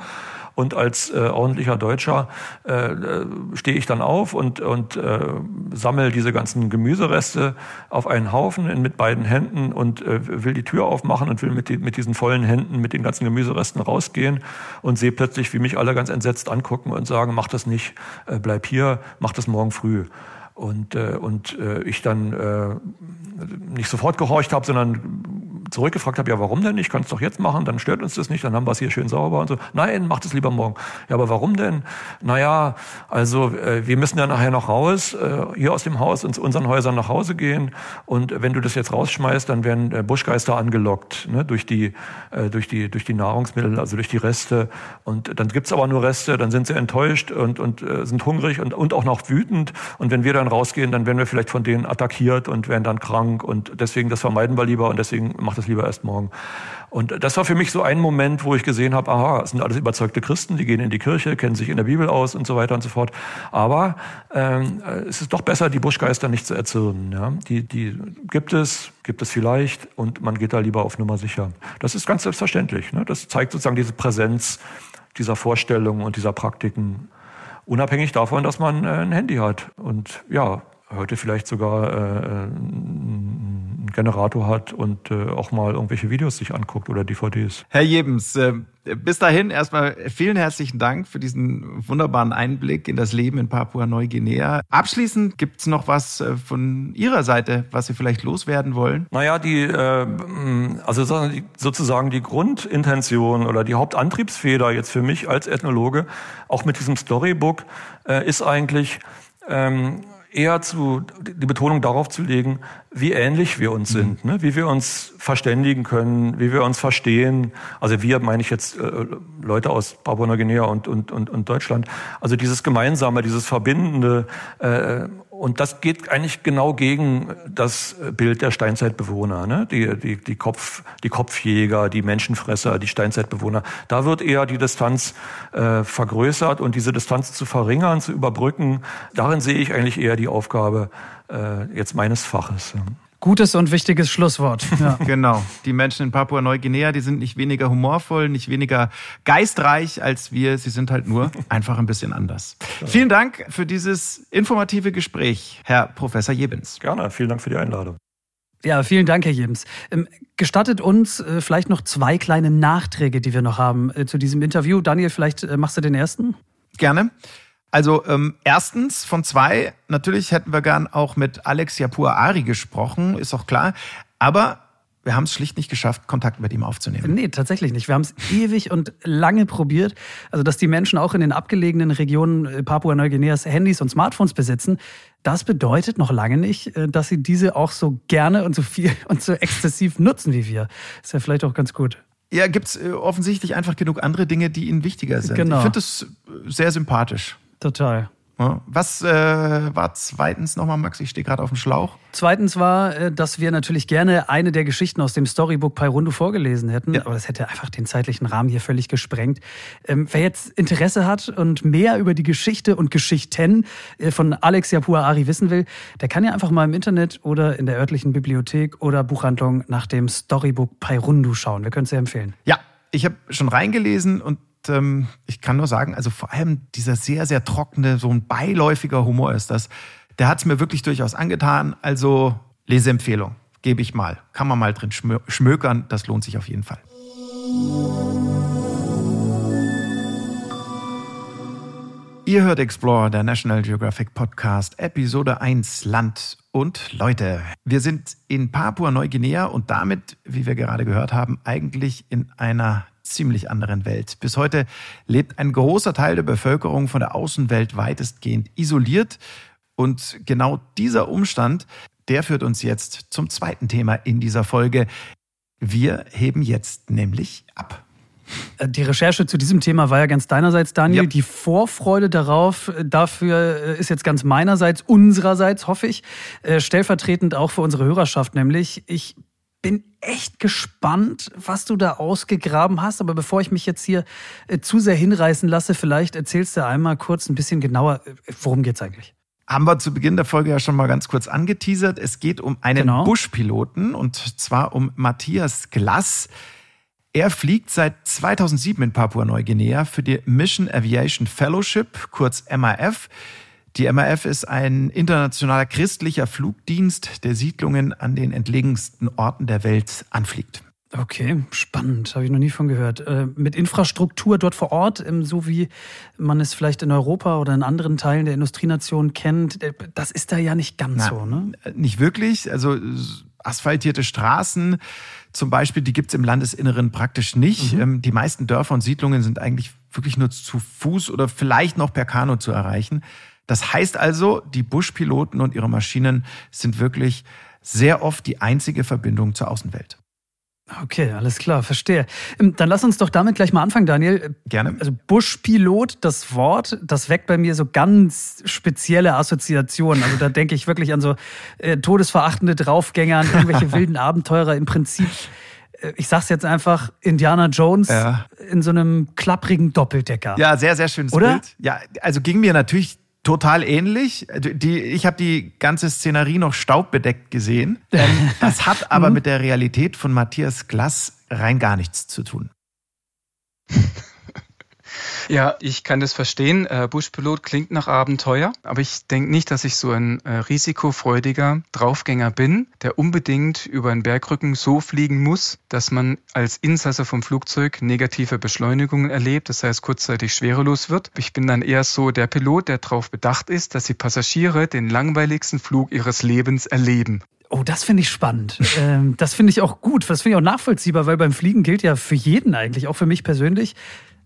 Und als äh, ordentlicher Deutscher äh, äh, stehe ich dann auf und, und äh, sammle diese ganzen Gemüsereste auf einen Haufen in, mit beiden Händen und äh, will die Tür aufmachen und will mit, die, mit diesen vollen Händen, mit den ganzen Gemüseresten rausgehen und sehe plötzlich, wie mich alle ganz entsetzt angucken und sagen, mach das nicht, äh, bleib hier, mach das morgen früh. Und, äh, und äh, ich dann äh, nicht sofort gehorcht habe, sondern zurückgefragt habe, ja, warum denn? Ich kann es doch jetzt machen, dann stört uns das nicht, dann haben wir es hier schön sauber und so. Nein, macht es lieber morgen. Ja, aber warum denn? Naja, also äh, wir müssen ja nachher noch raus, äh, hier aus dem Haus, und unseren Häusern nach Hause gehen. Und wenn du das jetzt rausschmeißt, dann werden äh, Buschgeister angelockt ne, durch, die, äh, durch, die, durch die Nahrungsmittel, also durch die Reste. Und dann gibt's aber nur Reste, dann sind sie enttäuscht und, und äh, sind hungrig und, und auch noch wütend. Und wenn wir dann rausgehen, dann werden wir vielleicht von denen attackiert und werden dann krank. Und deswegen, das vermeiden wir lieber und deswegen macht es lieber erst morgen. Und das war für mich so ein Moment, wo ich gesehen habe, aha, es sind alles überzeugte Christen, die gehen in die Kirche, kennen sich in der Bibel aus und so weiter und so fort. Aber ähm, es ist doch besser, die Buschgeister nicht zu erzürnen. Ja? Die, die gibt es, gibt es vielleicht und man geht da lieber auf Nummer sicher. Das ist ganz selbstverständlich. Ne? Das zeigt sozusagen diese Präsenz dieser Vorstellungen und dieser Praktiken unabhängig davon, dass man äh, ein Handy hat. Und ja, heute vielleicht sogar äh, einen Generator hat und äh, auch mal irgendwelche Videos sich anguckt oder DVDs. Herr Jebens, äh, bis dahin erstmal vielen herzlichen Dank für diesen wunderbaren Einblick in das Leben in Papua-Neuguinea. Abschließend gibt es noch was äh, von Ihrer Seite, was Sie vielleicht loswerden wollen? Naja, die, äh, also sozusagen die Grundintention oder die Hauptantriebsfeder jetzt für mich als Ethnologe, auch mit diesem Storybook, ist eigentlich, ähm, eher zu, die Betonung darauf zu legen, wie ähnlich wir uns sind, mhm. ne? wie wir uns verständigen können, wie wir uns verstehen. Also wir meine ich jetzt äh, Leute aus Papua-Neuguinea und, und, und, und Deutschland. Also dieses Gemeinsame, dieses Verbindende äh, und das geht eigentlich genau gegen das Bild der Steinzeitbewohner, ne? die, die, die, Kopf, die Kopfjäger, die Menschenfresser, die Steinzeitbewohner. Da wird eher die Distanz äh, vergrößert und diese Distanz zu verringern, zu überbrücken, darin sehe ich eigentlich eher die Aufgabe äh, jetzt meines Faches. Gutes und wichtiges Schlusswort. *laughs* Ja. genau. Die Menschen in Papua-Neuguinea, die sind nicht weniger humorvoll, nicht weniger geistreich als wir. Sie sind halt nur *laughs* einfach ein bisschen anders. Ja. Vielen Dank für dieses informative Gespräch, Herr Professor Jebens. Gerne. Vielen Dank für die Einladung. Ja, vielen Dank, Herr Jebens. Ähm, gestattet uns äh, vielleicht noch zwei kleine Nachträge, die wir noch haben äh, zu diesem Interview. Daniel, vielleicht äh, machst du den ersten? Gerne. Also ähm, erstens von zwei, natürlich hätten wir gern auch mit Alex Yapur Ari gesprochen, ist auch klar. Aber wir haben es schlicht nicht geschafft, Kontakt mit ihm aufzunehmen. Nee, tatsächlich nicht. Wir haben es ewig und lange probiert. Also, dass die Menschen auch in den abgelegenen Regionen äh, Papua-Neuguineas Handys und Smartphones besitzen, das bedeutet noch lange nicht, äh, dass sie diese auch so gerne und so viel *laughs* und so exzessiv nutzen wie wir. Ist ja vielleicht auch ganz gut. Ja, gibt es äh, offensichtlich einfach genug andere Dinge, die ihnen wichtiger sind. Genau. Ich finde es sehr sympathisch. Total. Was äh, war zweitens nochmal, Max? Ich stehe gerade auf dem Schlauch. Zweitens war, äh, dass wir natürlich gerne eine der Geschichten aus dem Storybook Pairundo vorgelesen hätten, ja. aber das hätte einfach den zeitlichen Rahmen hier völlig gesprengt. Ähm, wer jetzt Interesse hat und mehr über die Geschichte und Geschichten äh, von Alex Yapua Ari wissen will, der kann ja einfach mal im Internet oder in der örtlichen Bibliothek oder Buchhandlung nach dem Storybook Pairundo schauen. Wir können es sehr empfehlen. Ja, ich habe schon reingelesen und ähm, ich kann nur sagen, also vor allem dieser sehr, sehr trockene, so ein beiläufiger Humor ist das. Der hat es mir wirklich durchaus angetan. Also Leseempfehlung, gebe ich mal. Kann man mal drin schmökern, das lohnt sich auf jeden Fall. Ihr hört Explore, der National Geographic Podcast, Episode 1, Land und Leute. Wir sind in Papua-Neuguinea und damit, wie wir gerade gehört haben, eigentlich in einer ziemlich anderen Welt. Bis heute lebt ein großer Teil der Bevölkerung von der Außenwelt weitestgehend isoliert. Und genau dieser Umstand, der führt uns jetzt zum zweiten Thema in dieser Folge. Wir heben jetzt nämlich ab. Äh, die Recherche zu diesem Thema war ja ganz deinerseits, Daniel. Ja. Die Vorfreude darauf, äh, dafür äh, ist jetzt ganz meinerseits, unsererseits, hoffe ich, stellvertretend auch für unsere Hörerschaft, nämlich ich echt gespannt, was du da ausgegraben hast. Aber bevor ich mich jetzt hier zu sehr hinreißen lasse, vielleicht erzählst du einmal kurz ein bisschen genauer, worum geht's eigentlich? Haben wir zu Beginn der Folge ja schon mal ganz kurz angeteasert. Es geht um einen genau. Buschpiloten und zwar um Matthias Glass. Er fliegt seit 2007 in Papua-Neuguinea für die Mission Aviation Fellowship, kurz MAF. Die MAF ist ein internationaler christlicher Flugdienst, der Siedlungen an den entlegensten Orten der Welt anfliegt. Okay, spannend, habe ich noch nie von gehört. Äh, mit Infrastruktur dort vor Ort, ähm, so wie man es vielleicht in Europa oder in anderen Teilen der Industrienation kennt, äh, das ist da ja nicht ganz Na, so, ne? Nicht wirklich. Also asphaltierte Straßen, zum Beispiel, die gibt es im Landesinneren praktisch nicht. Mhm. Ähm, die meisten Dörfer und Siedlungen sind eigentlich wirklich nur zu Fuß oder vielleicht noch per Kanu zu erreichen. Das heißt also, die Buschpiloten und ihre Maschinen sind wirklich sehr oft die einzige Verbindung zur Außenwelt. Okay, alles klar, verstehe. Ähm, dann lass uns doch damit gleich mal anfangen, Daniel. Gerne. Also Buschpilot, das Wort, das weckt bei mir so ganz spezielle Assoziationen. Also da denke ich wirklich an so äh, todesverachtende Draufgänger, an irgendwelche *laughs* wilden Abenteurer. Im Prinzip, äh, ich sag's jetzt einfach, Indiana Jones ja. in so einem klapprigen Doppeldecker. Ja, sehr, sehr schönes Oder? Bild. Ja, also ging mir natürlich total ähnlich. Die, ich habe die ganze Szenerie noch staubbedeckt gesehen. *laughs* Das hat aber mhm. mit der Realität von Matthias Glass rein gar nichts zu tun. *laughs* Ja, ich kann das verstehen. Äh, Buschpilot klingt nach Abenteuer, aber ich denke nicht, dass ich so ein äh, risikofreudiger Draufgänger bin, der unbedingt über einen Bergrücken so fliegen muss, dass man als Insasse vom Flugzeug negative Beschleunigungen erlebt, das heißt kurzzeitig schwerelos wird. Ich bin dann eher so der Pilot, der darauf bedacht ist, dass die Passagiere den langweiligsten Flug ihres Lebens erleben. Oh, das finde ich spannend. *laughs* ähm, das finde ich auch gut. Das finde ich auch nachvollziehbar, weil beim Fliegen gilt ja für jeden eigentlich, auch für mich persönlich,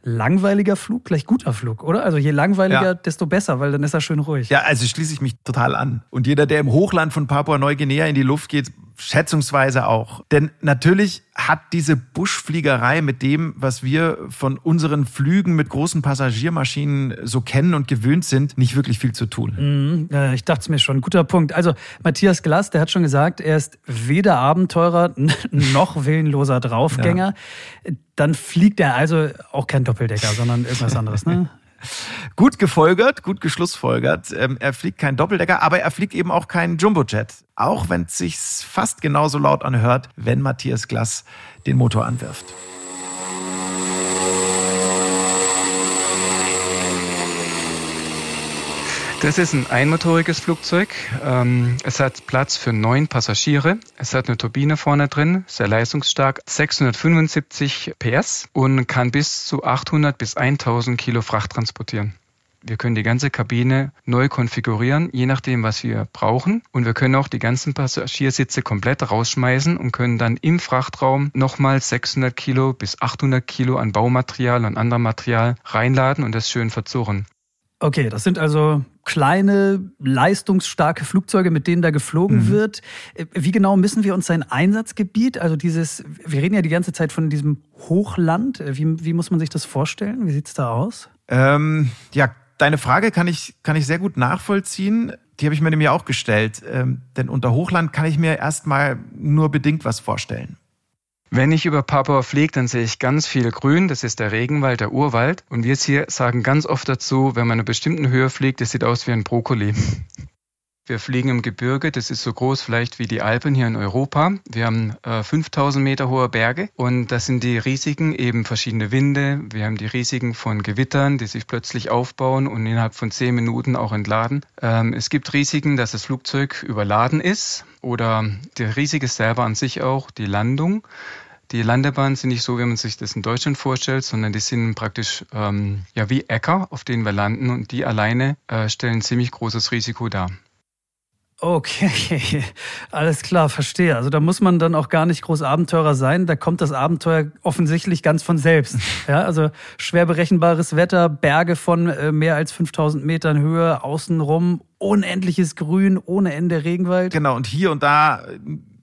langweiliger Flug gleich guter Flug, oder? Also je langweiliger, ja. desto besser, weil dann ist er schön ruhig. Ja, also schließe ich mich total an. Und jeder, der im Hochland von Papua-Neuguinea in die Luft geht, schätzungsweise auch. Denn natürlich hat diese Buschfliegerei mit dem, was wir von unseren Flügen mit großen Passagiermaschinen so kennen und gewöhnt sind, nicht wirklich viel zu tun. Mhm, ich dachte es mir schon. Guter Punkt. Also Matthias Glass, der hat schon gesagt, er ist weder Abenteurer *laughs* noch willenloser Draufgänger. Ja. Dann fliegt er also auch kein Doppeldecker, sondern irgendwas anderes. Ne? Gut gefolgert, gut geschlussfolgert. Ähm, er fliegt kein Doppeldecker, aber er fliegt eben auch keinen Jumbojet. Auch wenn es sich fast genauso laut anhört, wenn Matthias Glass den Motor anwirft. Das ist ein einmotoriges Flugzeug. Ähm, es hat Platz für neun Passagiere. Es hat eine Turbine vorne drin, sehr leistungsstark, 675 PS und kann bis zu 800 bis 1000 Kilo Fracht transportieren. Wir können die ganze Kabine neu konfigurieren, je nachdem, was wir brauchen. Und wir können auch die ganzen Passagiersitze komplett rausschmeißen und können dann im Frachtraum nochmal 600 Kilo bis 800 Kilo an Baumaterial und anderem Material reinladen und das schön verzurren. Okay, das sind also kleine, leistungsstarke Flugzeuge, mit denen da geflogen mhm. wird. Äh, wie genau müssen wir uns sein Einsatzgebiet, also dieses, wir reden ja die ganze Zeit von diesem Hochland, äh, wie, wie muss man sich das vorstellen? Wie sieht's da aus? Ähm, ja, deine Frage kann ich, kann ich sehr gut nachvollziehen. Die habe ich mir nämlich auch gestellt. Ähm, denn unter Hochland kann ich mir erstmal nur bedingt was vorstellen. Wenn ich über Papua fliege, dann sehe ich ganz viel Grün. Das ist der Regenwald, der Urwald. Und wir hier sagen ganz oft dazu, wenn man in einer bestimmten Höhe fliegt, das sieht aus wie ein Brokkoli. *laughs* Wir fliegen im Gebirge, das ist so groß vielleicht wie die Alpen hier in Europa. Wir haben äh, 5000 Meter hohe Berge und das sind die Risiken, eben verschiedene Winde. Wir haben die Risiken von Gewittern, die sich plötzlich aufbauen und innerhalb von zehn Minuten auch entladen. Ähm, es gibt Risiken, dass das Flugzeug überladen ist oder der Risiko selber an sich auch, die Landung. Die Landebahnen sind nicht so, wie man sich das in Deutschland vorstellt, sondern die sind praktisch ähm, ja wie Äcker, auf denen wir landen und die alleine äh, stellen ziemlich großes Risiko dar. Okay, *laughs* alles klar, verstehe. Also da muss man dann auch gar nicht groß Abenteurer sein. Da kommt das Abenteuer offensichtlich ganz von selbst. *laughs* Ja, also schwer berechenbares Wetter, Berge von äh, mehr als 5000 Metern Höhe, außenrum unendliches Grün, ohne Ende Regenwald. Genau, und hier und da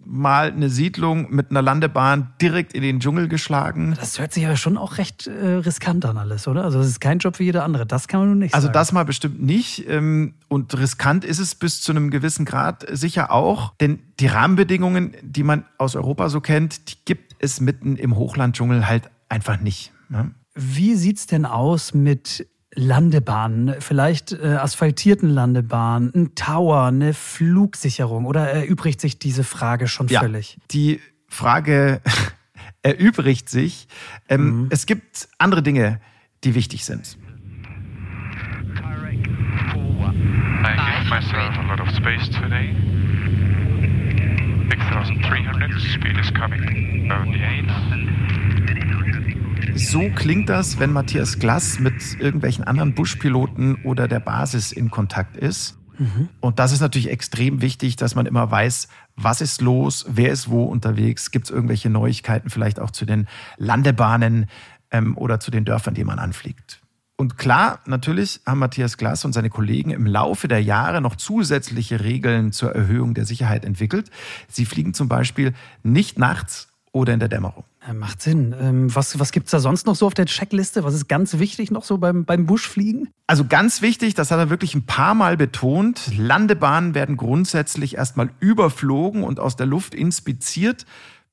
mal eine Siedlung mit einer Landebahn direkt in den Dschungel geschlagen. Das hört sich aber schon auch recht äh, riskant an alles, oder? Also das ist kein Job wie jeder andere. Das kann man nun nicht also sagen. Also das mal bestimmt nicht. Ähm, und riskant ist es bis zu einem gewissen Grad sicher auch. Denn die Rahmenbedingungen, die man aus Europa so kennt, die gibt es mitten im Hochlanddschungel halt einfach nicht. Ne? Wie sieht's denn aus mit Landebahnen, vielleicht äh, asphaltierten Landebahnen, ein Tower, eine Flugsicherung oder erübrigt sich diese Frage schon ja, völlig? Die Frage *laughs* erübrigt sich. Ähm, mhm. Es gibt andere Dinge, die wichtig sind. I gave myself a lot of space today. 6300, speed is coming, only 8. So klingt das, wenn Matthias Glass mit irgendwelchen anderen Buschpiloten oder der Basis in Kontakt ist. Mhm. Und das ist natürlich extrem wichtig, dass man immer weiß, was ist los, wer ist wo unterwegs, gibt es irgendwelche Neuigkeiten vielleicht auch zu den Landebahnen ähm, oder zu den Dörfern, die man anfliegt. Und klar, natürlich haben Matthias Glass und seine Kollegen im Laufe der Jahre noch zusätzliche Regeln zur Erhöhung der Sicherheit entwickelt. Sie fliegen zum Beispiel nicht nachts oder in der Dämmerung. Ja, macht Sinn. Ähm, was was gibt es da sonst noch so auf der Checkliste? Was ist ganz wichtig noch so beim, beim Buschfliegen? Also ganz wichtig, das hat er wirklich ein paar Mal betont, Landebahnen werden grundsätzlich erstmal überflogen und aus der Luft inspiziert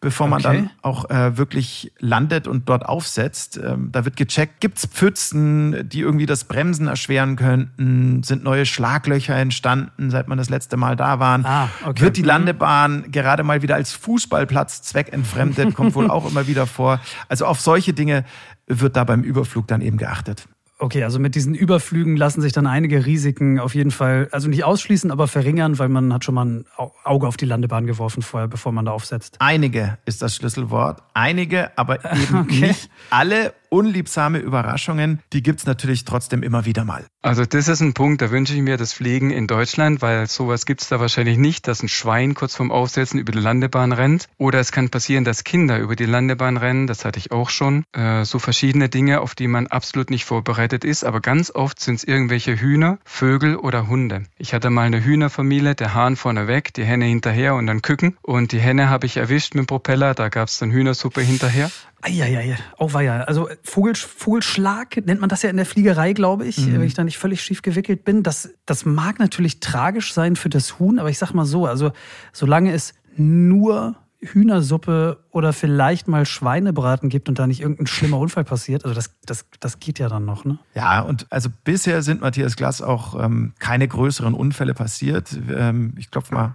bevor man okay. dann auch äh, wirklich landet und dort aufsetzt. Ähm, da wird gecheckt, gibt es Pfützen, die irgendwie das Bremsen erschweren könnten? Sind neue Schlaglöcher entstanden, seit man das letzte Mal da waren? Ah, okay. Wird die mhm. Landebahn gerade mal wieder als Fußballplatz zweckentfremdet? Kommt wohl *laughs* auch immer wieder vor. Also auf solche Dinge wird da beim Überflug dann eben geachtet. Okay, also mit diesen Überflügen lassen sich dann einige Risiken auf jeden Fall, also nicht ausschließen, aber verringern, weil man hat schon mal ein Auge auf die Landebahn geworfen vorher, bevor man da aufsetzt. Einige ist das Schlüsselwort. Einige, aber *laughs* eben okay. nicht alle unliebsame Überraschungen, die gibt es natürlich trotzdem immer wieder mal. Also das ist ein Punkt, da wünsche ich mir das Fliegen in Deutschland, weil sowas gibt es da wahrscheinlich nicht, dass ein Schwein kurz vorm Aufsetzen über die Landebahn rennt. Oder es kann passieren, dass Kinder über die Landebahn rennen, das hatte ich auch schon. Äh, so verschiedene Dinge, auf die man absolut nicht vorbereitet ist, aber ganz oft sind es irgendwelche Hühner, Vögel oder Hunde. Ich hatte mal eine Hühnerfamilie, der Hahn vorne weg, die Henne hinterher und dann Küken. Und die Henne habe ich erwischt mit dem Propeller, da gab es dann Hühnersuppe hinterher. Eieiei, oh war ja. Also Vogel, Vogelschlag nennt man das ja in der Fliegerei, glaube ich, mhm. wenn ich da nicht völlig schief gewickelt bin. Das, das mag natürlich tragisch sein für das Huhn, aber ich sag mal so, also solange es nur Hühnersuppe oder vielleicht mal Schweinebraten gibt und da nicht irgendein schlimmer Unfall passiert, also das, das, das geht ja dann noch, ne? Ja, und also bisher sind Matthias Glass auch ähm, keine größeren Unfälle passiert. Ähm, ich klopfe mal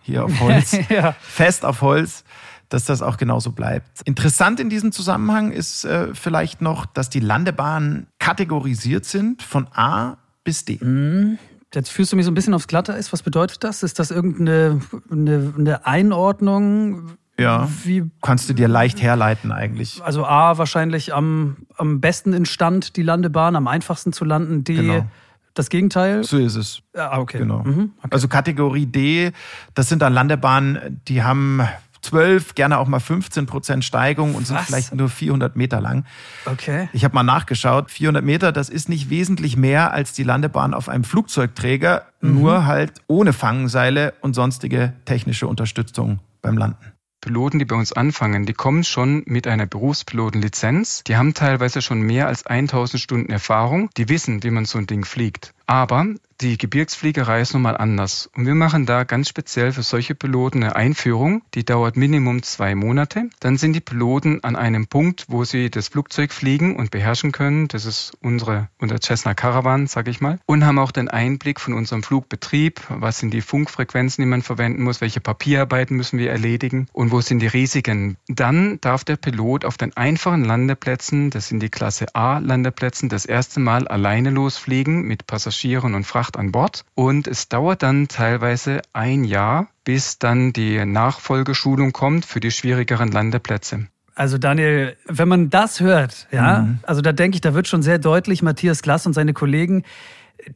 hier auf Holz, *laughs* ja. fest auf Holz dass das auch genauso bleibt. Interessant in diesem Zusammenhang ist äh, vielleicht noch, dass die Landebahnen kategorisiert sind von A bis D. Mhm. Jetzt führst du mich so ein bisschen aufs Glatteis. Was bedeutet das? Ist das irgendeine eine, eine Einordnung? Ja, Wie, kannst du dir leicht herleiten eigentlich. Also A, wahrscheinlich am, am besten in Stand die Landebahn, am einfachsten zu landen. D, genau. das Gegenteil? So ist es. Ah, okay. Genau. Mhm, okay. Also Kategorie D, das sind dann Landebahnen, die haben 12, gerne auch mal 15 Prozent Steigung und sind Was? vielleicht nur 400 Meter lang. Okay. Ich habe mal nachgeschaut. 400 Meter, das ist nicht wesentlich mehr als die Landebahn auf einem Flugzeugträger, mhm. nur halt ohne Fangseile und sonstige technische Unterstützung beim Landen. Piloten, die bei uns anfangen, die kommen schon mit einer Berufspilotenlizenz. Die haben teilweise schon mehr als 1000 Stunden Erfahrung. Die wissen, wie man so ein Ding fliegt. Aber die Gebirgsfliegerei ist nun mal anders. Und wir machen da ganz speziell für solche Piloten eine Einführung, die dauert Minimum zwei Monate. Dann sind die Piloten an einem Punkt, wo sie das Flugzeug fliegen und beherrschen können. Das ist unsere, unser Cessna Caravan, sage ich mal. Und haben auch den Einblick von unserem Flugbetrieb. Was sind die Funkfrequenzen, die man verwenden muss? Welche Papierarbeiten müssen wir erledigen? Und wo sind die Risiken? Dann darf der Pilot auf den einfachen Landeplätzen, das sind die Klasse A Landeplätzen, das erste Mal alleine losfliegen mit Passagieren und Fracht an Bord. Und es dauert dann teilweise ein Jahr, bis dann die Nachfolgeschulung kommt für die schwierigeren Landeplätze. Also Daniel, wenn man das hört, ja, mhm. also da denke ich, da wird schon sehr deutlich, Matthias Glass und seine Kollegen,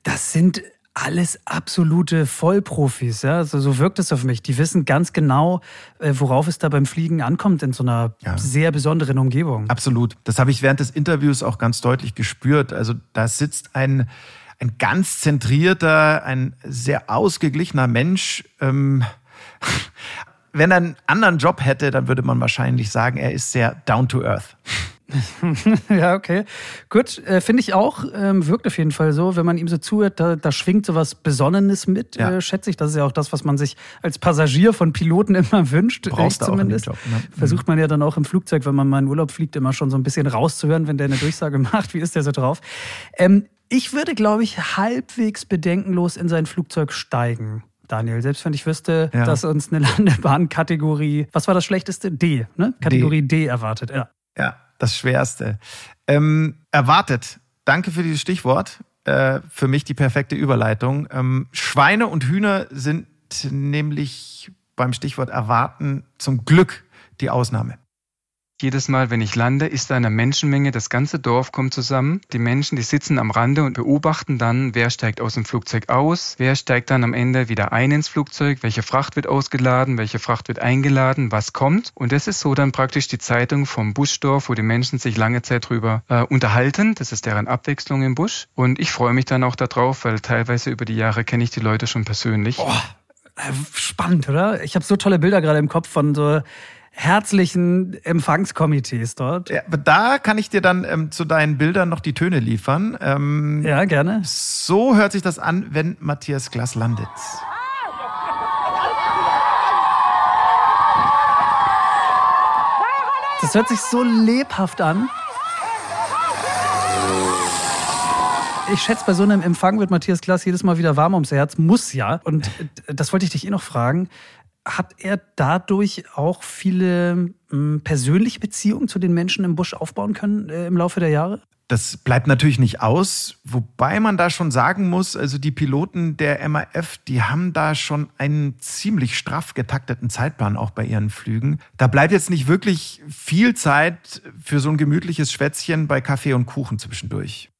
das sind alles absolute Vollprofis, ja. Also so wirkt es auf mich. Die wissen ganz genau, äh, worauf es da beim Fliegen ankommt in so einer ja. sehr besonderen Umgebung. Absolut. Das habe ich während des Interviews auch ganz deutlich gespürt. Also da sitzt ein ein ganz zentrierter, ein sehr ausgeglichener Mensch. Ähm, *laughs* wenn er einen anderen Job hätte, dann würde man wahrscheinlich sagen, er ist sehr down to earth. *laughs* ja, okay. Gut, äh, finde ich auch. Ähm, wirkt auf jeden Fall so. Wenn man ihm so zuhört, da, da schwingt so was Besonnenes mit, ja. äh, schätze ich. Das ist ja auch das, was man sich als Passagier von Piloten *laughs* immer wünscht. Brauchst ich zumindest. Job, ne? Versucht man ja dann auch im Flugzeug, wenn man mal in Urlaub fliegt, immer schon so ein bisschen rauszuhören, wenn der eine Durchsage macht. Wie ist der so drauf? Ähm, ich würde, glaube ich, halbwegs bedenkenlos in sein Flugzeug steigen. Daniel, selbst wenn ich wüsste, ja. dass uns eine *laughs* Landebahn-Kategorie, was war das schlechteste? D, ne? Kategorie D, D erwartet, ja. Ja, das Schwerste. Ähm, erwartet. Danke für dieses Stichwort. Äh, für mich die perfekte Überleitung. Ähm, Schweine und Hühner sind nämlich beim Stichwort erwarten zum Glück die Ausnahme. Jedes Mal, wenn ich lande, ist da eine Menschenmenge, das ganze Dorf kommt zusammen. Die Menschen, die sitzen am Rande und beobachten dann, wer steigt aus dem Flugzeug aus, wer steigt dann am Ende wieder ein ins Flugzeug, welche Fracht wird ausgeladen, welche Fracht wird eingeladen, was kommt. Und das ist so dann praktisch die Zeitung vom Buschdorf, wo die Menschen sich lange Zeit drüber äh, unterhalten. Das ist deren Abwechslung im Busch. Und ich freue mich dann auch darauf, weil teilweise über die Jahre kenne ich die Leute schon persönlich. Boah, äh, spannend, oder? Ich habe so tolle Bilder gerade im Kopf von so herzlichen Empfangskomitees dort. Ja, da kann ich dir dann ähm, zu deinen Bildern noch die Töne liefern. Ähm, ja, gerne. So hört sich das an, wenn Matthias Glas landet. Das hört sich so lebhaft an. Ich schätze, bei so einem Empfang wird Matthias Glas jedes Mal wieder warm ums Herz. Muss ja. Und das wollte ich dich eh noch fragen hat er dadurch auch viele hm, persönliche Beziehungen zu den Menschen im Busch aufbauen können äh, im Laufe der Jahre? Das bleibt natürlich nicht aus, wobei man da schon sagen muss, also die Piloten der MAF, die haben da schon einen ziemlich straff getakteten Zeitplan auch bei ihren Flügen. Da bleibt jetzt nicht wirklich viel Zeit für so ein gemütliches Schwätzchen bei Kaffee und Kuchen zwischendurch.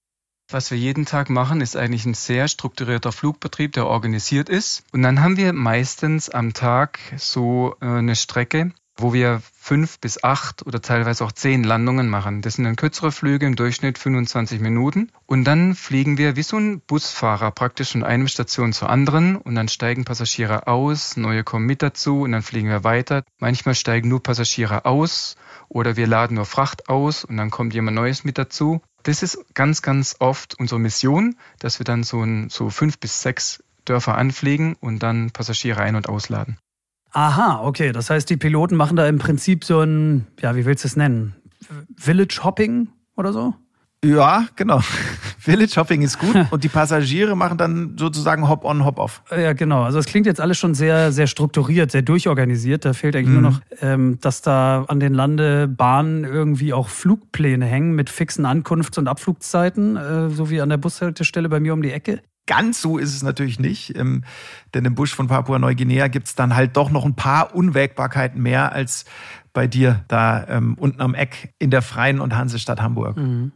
Was wir jeden Tag machen, ist eigentlich ein sehr strukturierter Flugbetrieb, der organisiert ist. Und dann haben wir meistens am Tag so äh, eine Strecke, wo wir fünf bis acht oder teilweise auch zehn Landungen machen. Das sind dann kürzere Flüge, im Durchschnitt 25 Minuten. Und dann fliegen wir wie so ein Busfahrer praktisch von einer Station zur anderen und dann steigen Passagiere aus, neue kommen mit dazu und dann fliegen wir weiter. Manchmal steigen nur Passagiere aus oder wir laden nur Fracht aus und dann kommt jemand Neues mit dazu. Das ist ganz, ganz oft unsere Mission, dass wir dann so, ein, so fünf bis sechs Dörfer anfliegen und dann Passagiere ein- und ausladen. Aha, okay. Das heißt, die Piloten machen da im Prinzip so ein, ja, wie willst du es nennen? Village Hopping oder so? Ja, genau. *laughs* Village Shopping ist gut *laughs* und die Passagiere machen dann sozusagen Hop-on, Hop-off. Ja, genau. Also es klingt jetzt alles schon sehr, sehr strukturiert, sehr durchorganisiert. Da fehlt eigentlich mhm. nur noch, ähm, dass da an den Landebahnen irgendwie auch Flugpläne hängen mit fixen Ankunfts- und Abflugzeiten, äh, so wie an der Bushaltestelle bei mir um die Ecke. Ganz so ist es natürlich nicht, ähm, denn im Busch von Papua-Neuguinea gibt es dann halt doch noch ein paar Unwägbarkeiten mehr als bei dir da ähm, unten am Eck in der Freien und Hansestadt Hamburg. Mhm.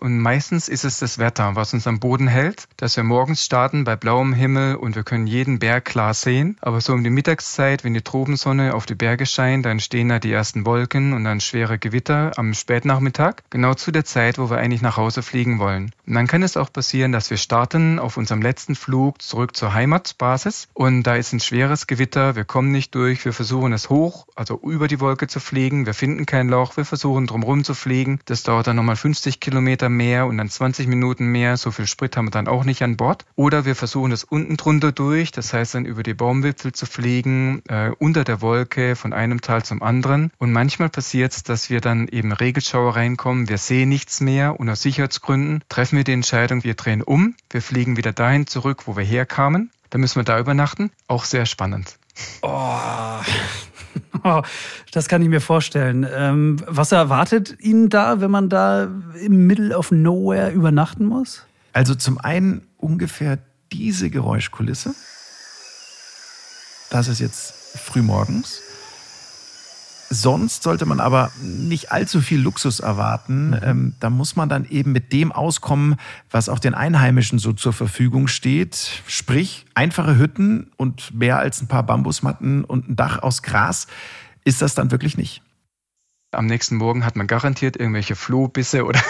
Und meistens ist es das Wetter, was uns am Boden hält, dass wir morgens starten bei blauem Himmel und wir können jeden Berg klar sehen. Aber so um die Mittagszeit, wenn die Trobensonne auf die Berge scheint, dann stehen da die ersten Wolken und dann schwere Gewitter am Spätnachmittag. Genau zu der Zeit, wo wir eigentlich nach Hause fliegen wollen. Und dann kann es auch passieren, dass wir starten auf unserem letzten Flug zurück zur Heimatbasis und da ist ein schweres Gewitter, wir kommen nicht durch, wir versuchen es hoch, also über die Wolke zu fliegen, wir finden kein Loch, wir versuchen drumherum zu fliegen. Das dauert dann nochmal 50 Kilometer Kilometer mehr und dann 20 Minuten mehr. So viel Sprit haben wir dann auch nicht an Bord. Oder wir versuchen das unten drunter durch, das heißt dann über die Baumwipfel zu fliegen, äh, unter der Wolke von einem Tal zum anderen. Und manchmal passiert es, dass wir dann eben Regelschauer reinkommen, wir sehen nichts mehr und aus Sicherheitsgründen treffen wir die Entscheidung, wir drehen um, wir fliegen wieder dahin zurück, wo wir herkamen. Dann müssen wir da übernachten. Auch sehr spannend. Oh, *laughs* Oh, das kann ich mir vorstellen. Ähm, was erwartet Ihnen da, wenn man da im Middle of Nowhere übernachten muss? Also zum einen ungefähr diese Geräuschkulisse. Das ist jetzt frühmorgens. Sonst sollte man aber nicht allzu viel Luxus erwarten. Mhm. Ähm, da muss man dann eben mit dem auskommen, was auch den Einheimischen so zur Verfügung steht. Sprich, einfache Hütten und mehr als ein paar Bambusmatten und ein Dach aus Gras ist das dann wirklich nicht. Am nächsten Morgen hat man garantiert irgendwelche Flohbisse oder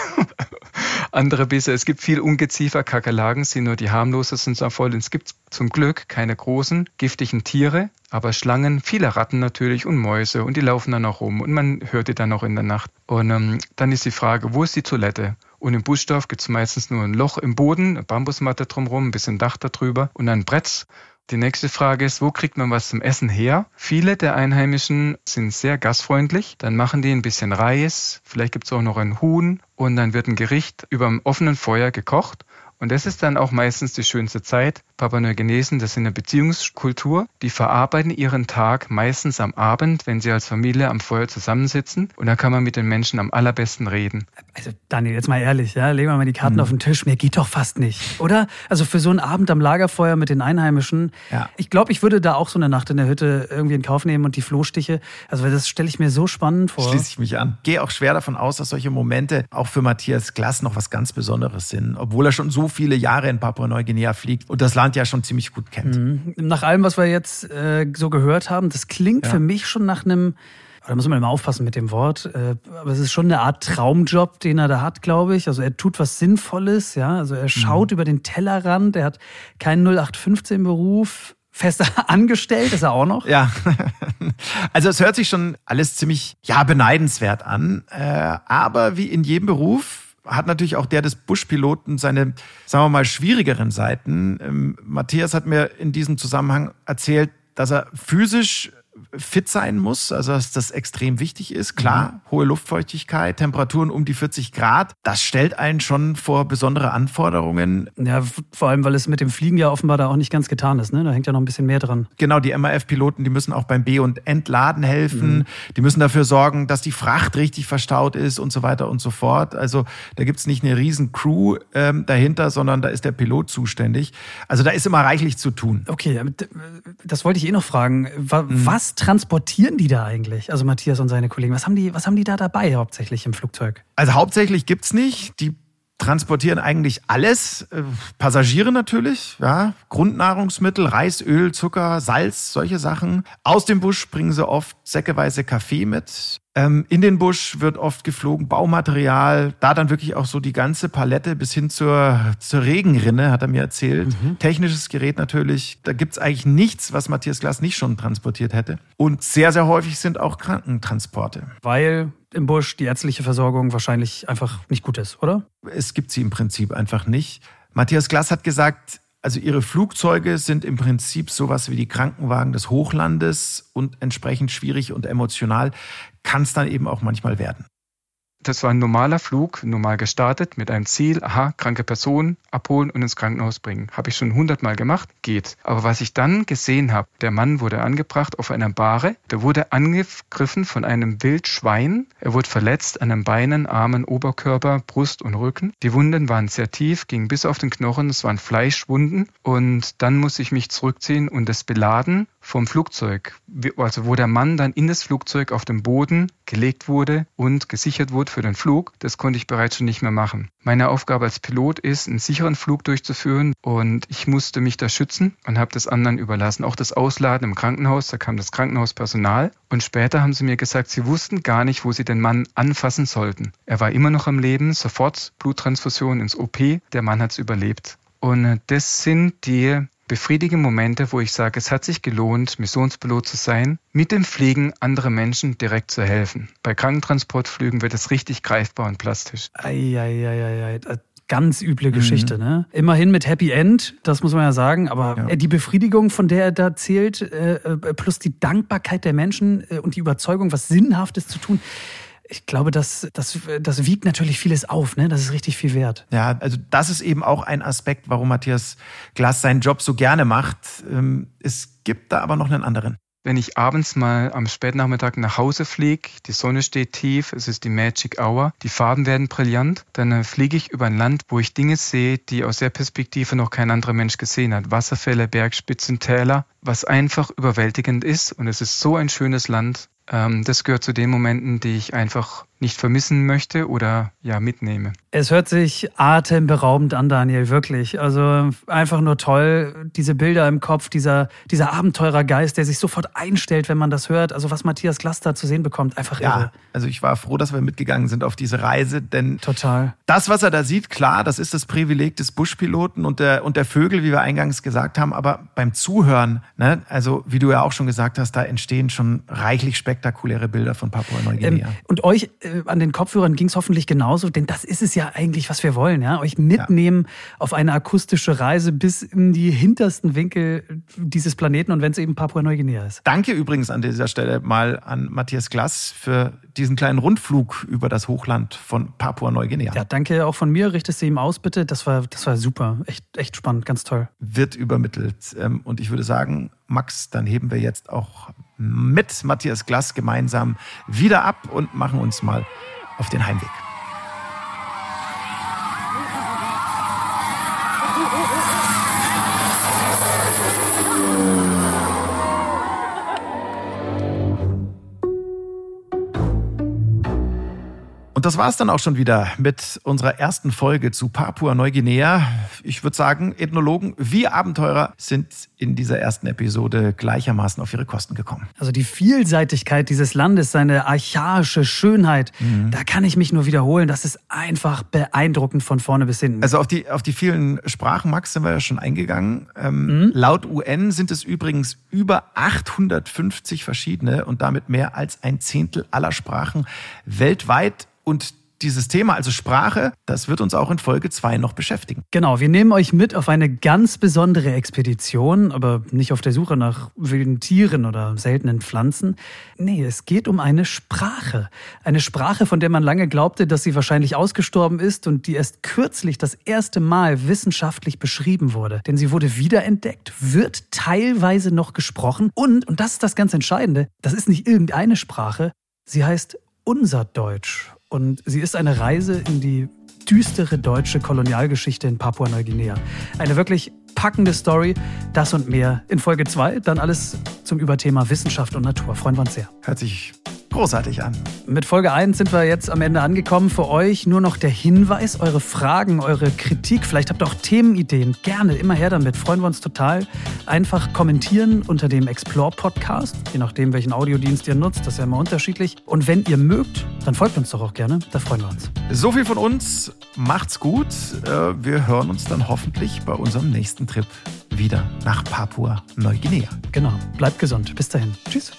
*laughs* andere Bisse. Es gibt viel Ungeziefer, Kakerlaken sind nur die harmlosesten davon. Es gibt zum Glück keine großen, giftigen Tiere, aber Schlangen, viele Ratten natürlich und Mäuse und die laufen dann auch rum und man hört die dann auch in der Nacht. Und ähm, dann ist die Frage, wo ist die Toilette? Und im Buschdorf gibt es meistens nur ein Loch im Boden, eine Bambusmatte drumherum, ein bisschen Dach darüber und ein Brett. Die nächste Frage ist, wo kriegt man was zum Essen her? Viele der Einheimischen sind sehr gastfreundlich. Dann machen die ein bisschen Reis, vielleicht gibt es auch noch ein Huhn und dann wird ein Gericht über dem offenen Feuer gekocht und das ist dann auch meistens die schönste Zeit. Papua-Neuguinesen, das sind eine Beziehungskultur. Die verarbeiten ihren Tag meistens am Abend, wenn sie als Familie am Feuer zusammensitzen. Und da kann man mit den Menschen am allerbesten reden. Also Daniel, jetzt mal ehrlich, ja, legen wir mal die Karten hm. auf den Tisch. Mehr geht doch fast nicht, oder? Also für so einen Abend am Lagerfeuer mit den Einheimischen. Ja. Ich glaube, ich würde da auch so eine Nacht in der Hütte irgendwie in Kauf nehmen und die Flohstiche. Also das stelle ich mir so spannend vor. Schließe ich mich an. Gehe auch schwer davon aus, dass solche Momente auch für Matthias Glass noch was ganz Besonderes sind. Obwohl er schon so viele Jahre in Papua-Neuguinea fliegt und das Land ja schon ziemlich gut kennt. Mhm. Nach allem, was wir jetzt äh, so gehört haben, das klingt ja. für mich schon nach einem da muss man immer aufpassen mit dem Wort, äh, aber es ist schon eine Art Traumjob, den er da hat, glaube ich. Also er tut was Sinnvolles, ja. Also er schaut mhm. über den Tellerrand, er hat keinen 0815-Beruf, fester *laughs* angestellt ist er auch noch. Ja, *laughs* also es hört sich schon alles ziemlich, ja, beneidenswert an. Äh, aber wie in jedem Beruf hat natürlich auch der des Buschpiloten seine, sagen wir mal, schwierigeren Seiten. Ähm, Matthias hat mir in diesem Zusammenhang erzählt, dass er physisch fit sein muss, also dass das extrem wichtig ist. Klar, mhm. hohe Luftfeuchtigkeit, Temperaturen um die 40 Grad, das stellt einen schon vor besondere Anforderungen. Ja, vor allem, weil es mit dem Fliegen ja offenbar da auch nicht ganz getan ist. Ne? Da hängt ja noch ein bisschen mehr dran. Genau, die MAF-Piloten, die müssen auch beim B- und Entladen helfen. Mhm. Die müssen dafür sorgen, dass die Fracht richtig verstaut ist und so weiter und so fort. Also da gibt's nicht eine riesen Crew ähm, dahinter, sondern da ist der Pilot zuständig. Also da ist immer reichlich zu tun. Okay, das wollte ich eh noch fragen. Mhm. Was transportieren die da eigentlich? Also Matthias und seine Kollegen, was haben die, was haben die da dabei hauptsächlich im Flugzeug? Also hauptsächlich gibt es nicht. Die transportieren eigentlich alles. Äh, Passagiere natürlich, ja, Grundnahrungsmittel, Reis, Öl, Zucker, Salz, solche Sachen. Aus dem Busch bringen sie oft säckeweise Kaffee mit. Ähm, in den Busch wird oft geflogen, Baumaterial, da dann wirklich auch so die ganze Palette bis hin zur, zur Regenrinne, hat er mir erzählt. Mhm. Technisches Gerät natürlich, da gibt's eigentlich nichts, was Matthias Glas nicht schon transportiert hätte. Und sehr, sehr häufig sind auch Krankentransporte. Weil im Busch die ärztliche Versorgung wahrscheinlich einfach nicht gut ist, oder? Es gibt sie im Prinzip einfach nicht. Matthias Glas hat gesagt, also ihre Flugzeuge sind im Prinzip sowas wie die Krankenwagen des Hochlandes und entsprechend schwierig und emotional kann es dann eben auch manchmal werden. Das war ein normaler Flug, normal gestartet mit einem Ziel, aha, kranke Person abholen und ins Krankenhaus bringen. Habe ich schon hundertmal gemacht, geht. Aber was ich dann gesehen habe, der Mann wurde angebracht auf einer Bahre, der wurde angegriffen von einem Wildschwein, er wurde verletzt an den Beinen, Armen, Oberkörper, Brust und Rücken. Die Wunden waren sehr tief, gingen bis auf den Knochen, es waren Fleischwunden und dann musste ich mich zurückziehen und das beladen vom Flugzeug, also wo der Mann dann in das Flugzeug auf dem Boden gelegt wurde und gesichert wurde für den Flug, das konnte ich bereits schon nicht mehr machen. Meine Aufgabe als Pilot ist, einen sicheren Flug durchzuführen und ich musste mich da schützen und habe das anderen überlassen. Auch das Ausladen im Krankenhaus, da kam das Krankenhauspersonal und später haben sie mir gesagt, sie wussten gar nicht, wo sie den Mann anfassen sollten. Er war immer noch am Leben, sofort Bluttransfusion ins OP, der Mann hat es überlebt. Und das sind die befriedigende Momente, wo ich sage, es hat sich gelohnt, Missionspilot zu sein, mit dem Fliegen andere Menschen direkt zu helfen. Bei Krankentransportflügen wird es richtig greifbar und plastisch. Eieieiei. Ganz üble Geschichte, mhm. ne? Immerhin mit Happy End, das muss man ja sagen, aber ja. die Befriedigung, von der er da zählt, äh, äh, plus die Dankbarkeit der Menschen äh, und die Überzeugung, was Sinnhaftes zu tun, ich glaube, das, das, das wiegt natürlich vieles auf, ne? Das ist richtig viel wert. Ja, also das ist eben auch ein Aspekt, warum Matthias Glass seinen Job so gerne macht. Ähm, es gibt da aber noch einen anderen. Wenn ich abends mal am Spätnachmittag nach Hause fliege, die Sonne steht tief, es ist die Magic Hour, die Farben werden brillant, dann äh, fliege ich über ein Land, wo ich Dinge sehe, die aus der Perspektive noch kein anderer Mensch gesehen hat. Wasserfälle, Bergspitzen, Täler, was einfach überwältigend ist und es ist so ein schönes Land das gehört zu den Momenten, die ich einfach nicht vermissen möchte oder ja mitnehme. Es hört sich atemberaubend an, Daniel, wirklich. Also einfach nur toll, diese Bilder im Kopf, dieser, dieser Abenteurergeist, der sich sofort einstellt, wenn man das hört. Also was Matthias Glass da zu sehen bekommt, einfach ja, irre. Also ich war froh, dass wir mitgegangen sind auf diese Reise, denn total. Das, was er da sieht, klar, das ist das Privileg des Buschpiloten und der, und der Vögel, wie wir eingangs gesagt haben, aber beim Zuhören, ne, also wie du ja auch schon gesagt hast, da entstehen schon reichlich spektakuläre Bilder von Papua-Neuguinea. Ähm, und euch an den Kopfhörern ging es hoffentlich genauso, denn das ist es ja eigentlich, was wir wollen, ja? Euch mitnehmen ja. auf eine akustische Reise bis in die hintersten Winkel dieses Planeten und wenn es eben Papua-Neuguinea ist. Danke übrigens an dieser Stelle mal an Matthias Glass für diesen kleinen Rundflug über das Hochland von Papua-Neuguinea. Ja, danke auch von mir. Richtest du ihm aus, bitte. Das war, das war super. Echt, echt spannend, ganz toll. Wird übermittelt. Ähm, und ich würde sagen, Max, dann heben wir jetzt auch mit Matthias Glass gemeinsam wieder ab und machen uns mal auf den Heimweg. Das war es dann auch schon wieder mit unserer ersten Folge zu Papua-Neuguinea. Ich würde sagen, Ethnologen wie Abenteurer sind in dieser ersten Episode gleichermaßen auf ihre Kosten gekommen. Also die Vielseitigkeit dieses Landes, seine archaische Schönheit, mhm. da kann ich mich nur wiederholen. Das ist einfach beeindruckend von vorne bis hinten. Also auf die, auf die vielen Sprachen, Max, sind wir ja schon eingegangen. Ähm, mhm. Laut UN sind es übrigens über 850 verschiedene und damit mehr als ein Zehntel aller Sprachen weltweit und dieses Thema, also Sprache, das wird uns auch in Folge 2 noch beschäftigen. Genau, wir nehmen euch mit auf eine ganz besondere Expedition, aber nicht auf der Suche nach wilden Tieren oder seltenen Pflanzen. Nee, es geht um eine Sprache. Eine Sprache, von der man lange glaubte, dass sie wahrscheinlich ausgestorben ist und die erst kürzlich das erste Mal wissenschaftlich beschrieben wurde. Denn sie wurde wiederentdeckt, wird teilweise noch gesprochen und, und das ist das ganz Entscheidende, das ist nicht irgendeine Sprache, sie heißt unser Deutsch. Und sie ist eine Reise in die düstere deutsche Kolonialgeschichte in Papua-Neuguinea. Eine wirklich packende Story, das und mehr in Folge 2. Dann alles zum Überthema Wissenschaft und Natur. Freuen wir uns sehr. Hört sich großartig an. Mit Folge 1 sind wir jetzt am Ende angekommen. Für euch nur noch der Hinweis, eure Fragen, eure Kritik, vielleicht habt ihr auch Themenideen. Gerne, immer her damit. Freuen wir uns total. Einfach kommentieren unter dem Explore Podcast, je nachdem, welchen Audiodienst ihr nutzt. Das ist ja immer unterschiedlich. Und wenn ihr mögt, dann folgt uns doch auch gerne. Da freuen wir uns. So viel von uns. Macht's gut. Äh, wir hören uns dann hoffentlich bei unserem nächsten Trip wieder nach Papua-Neuguinea. Genau. Bleibt gesund. Bis dahin. Tschüss.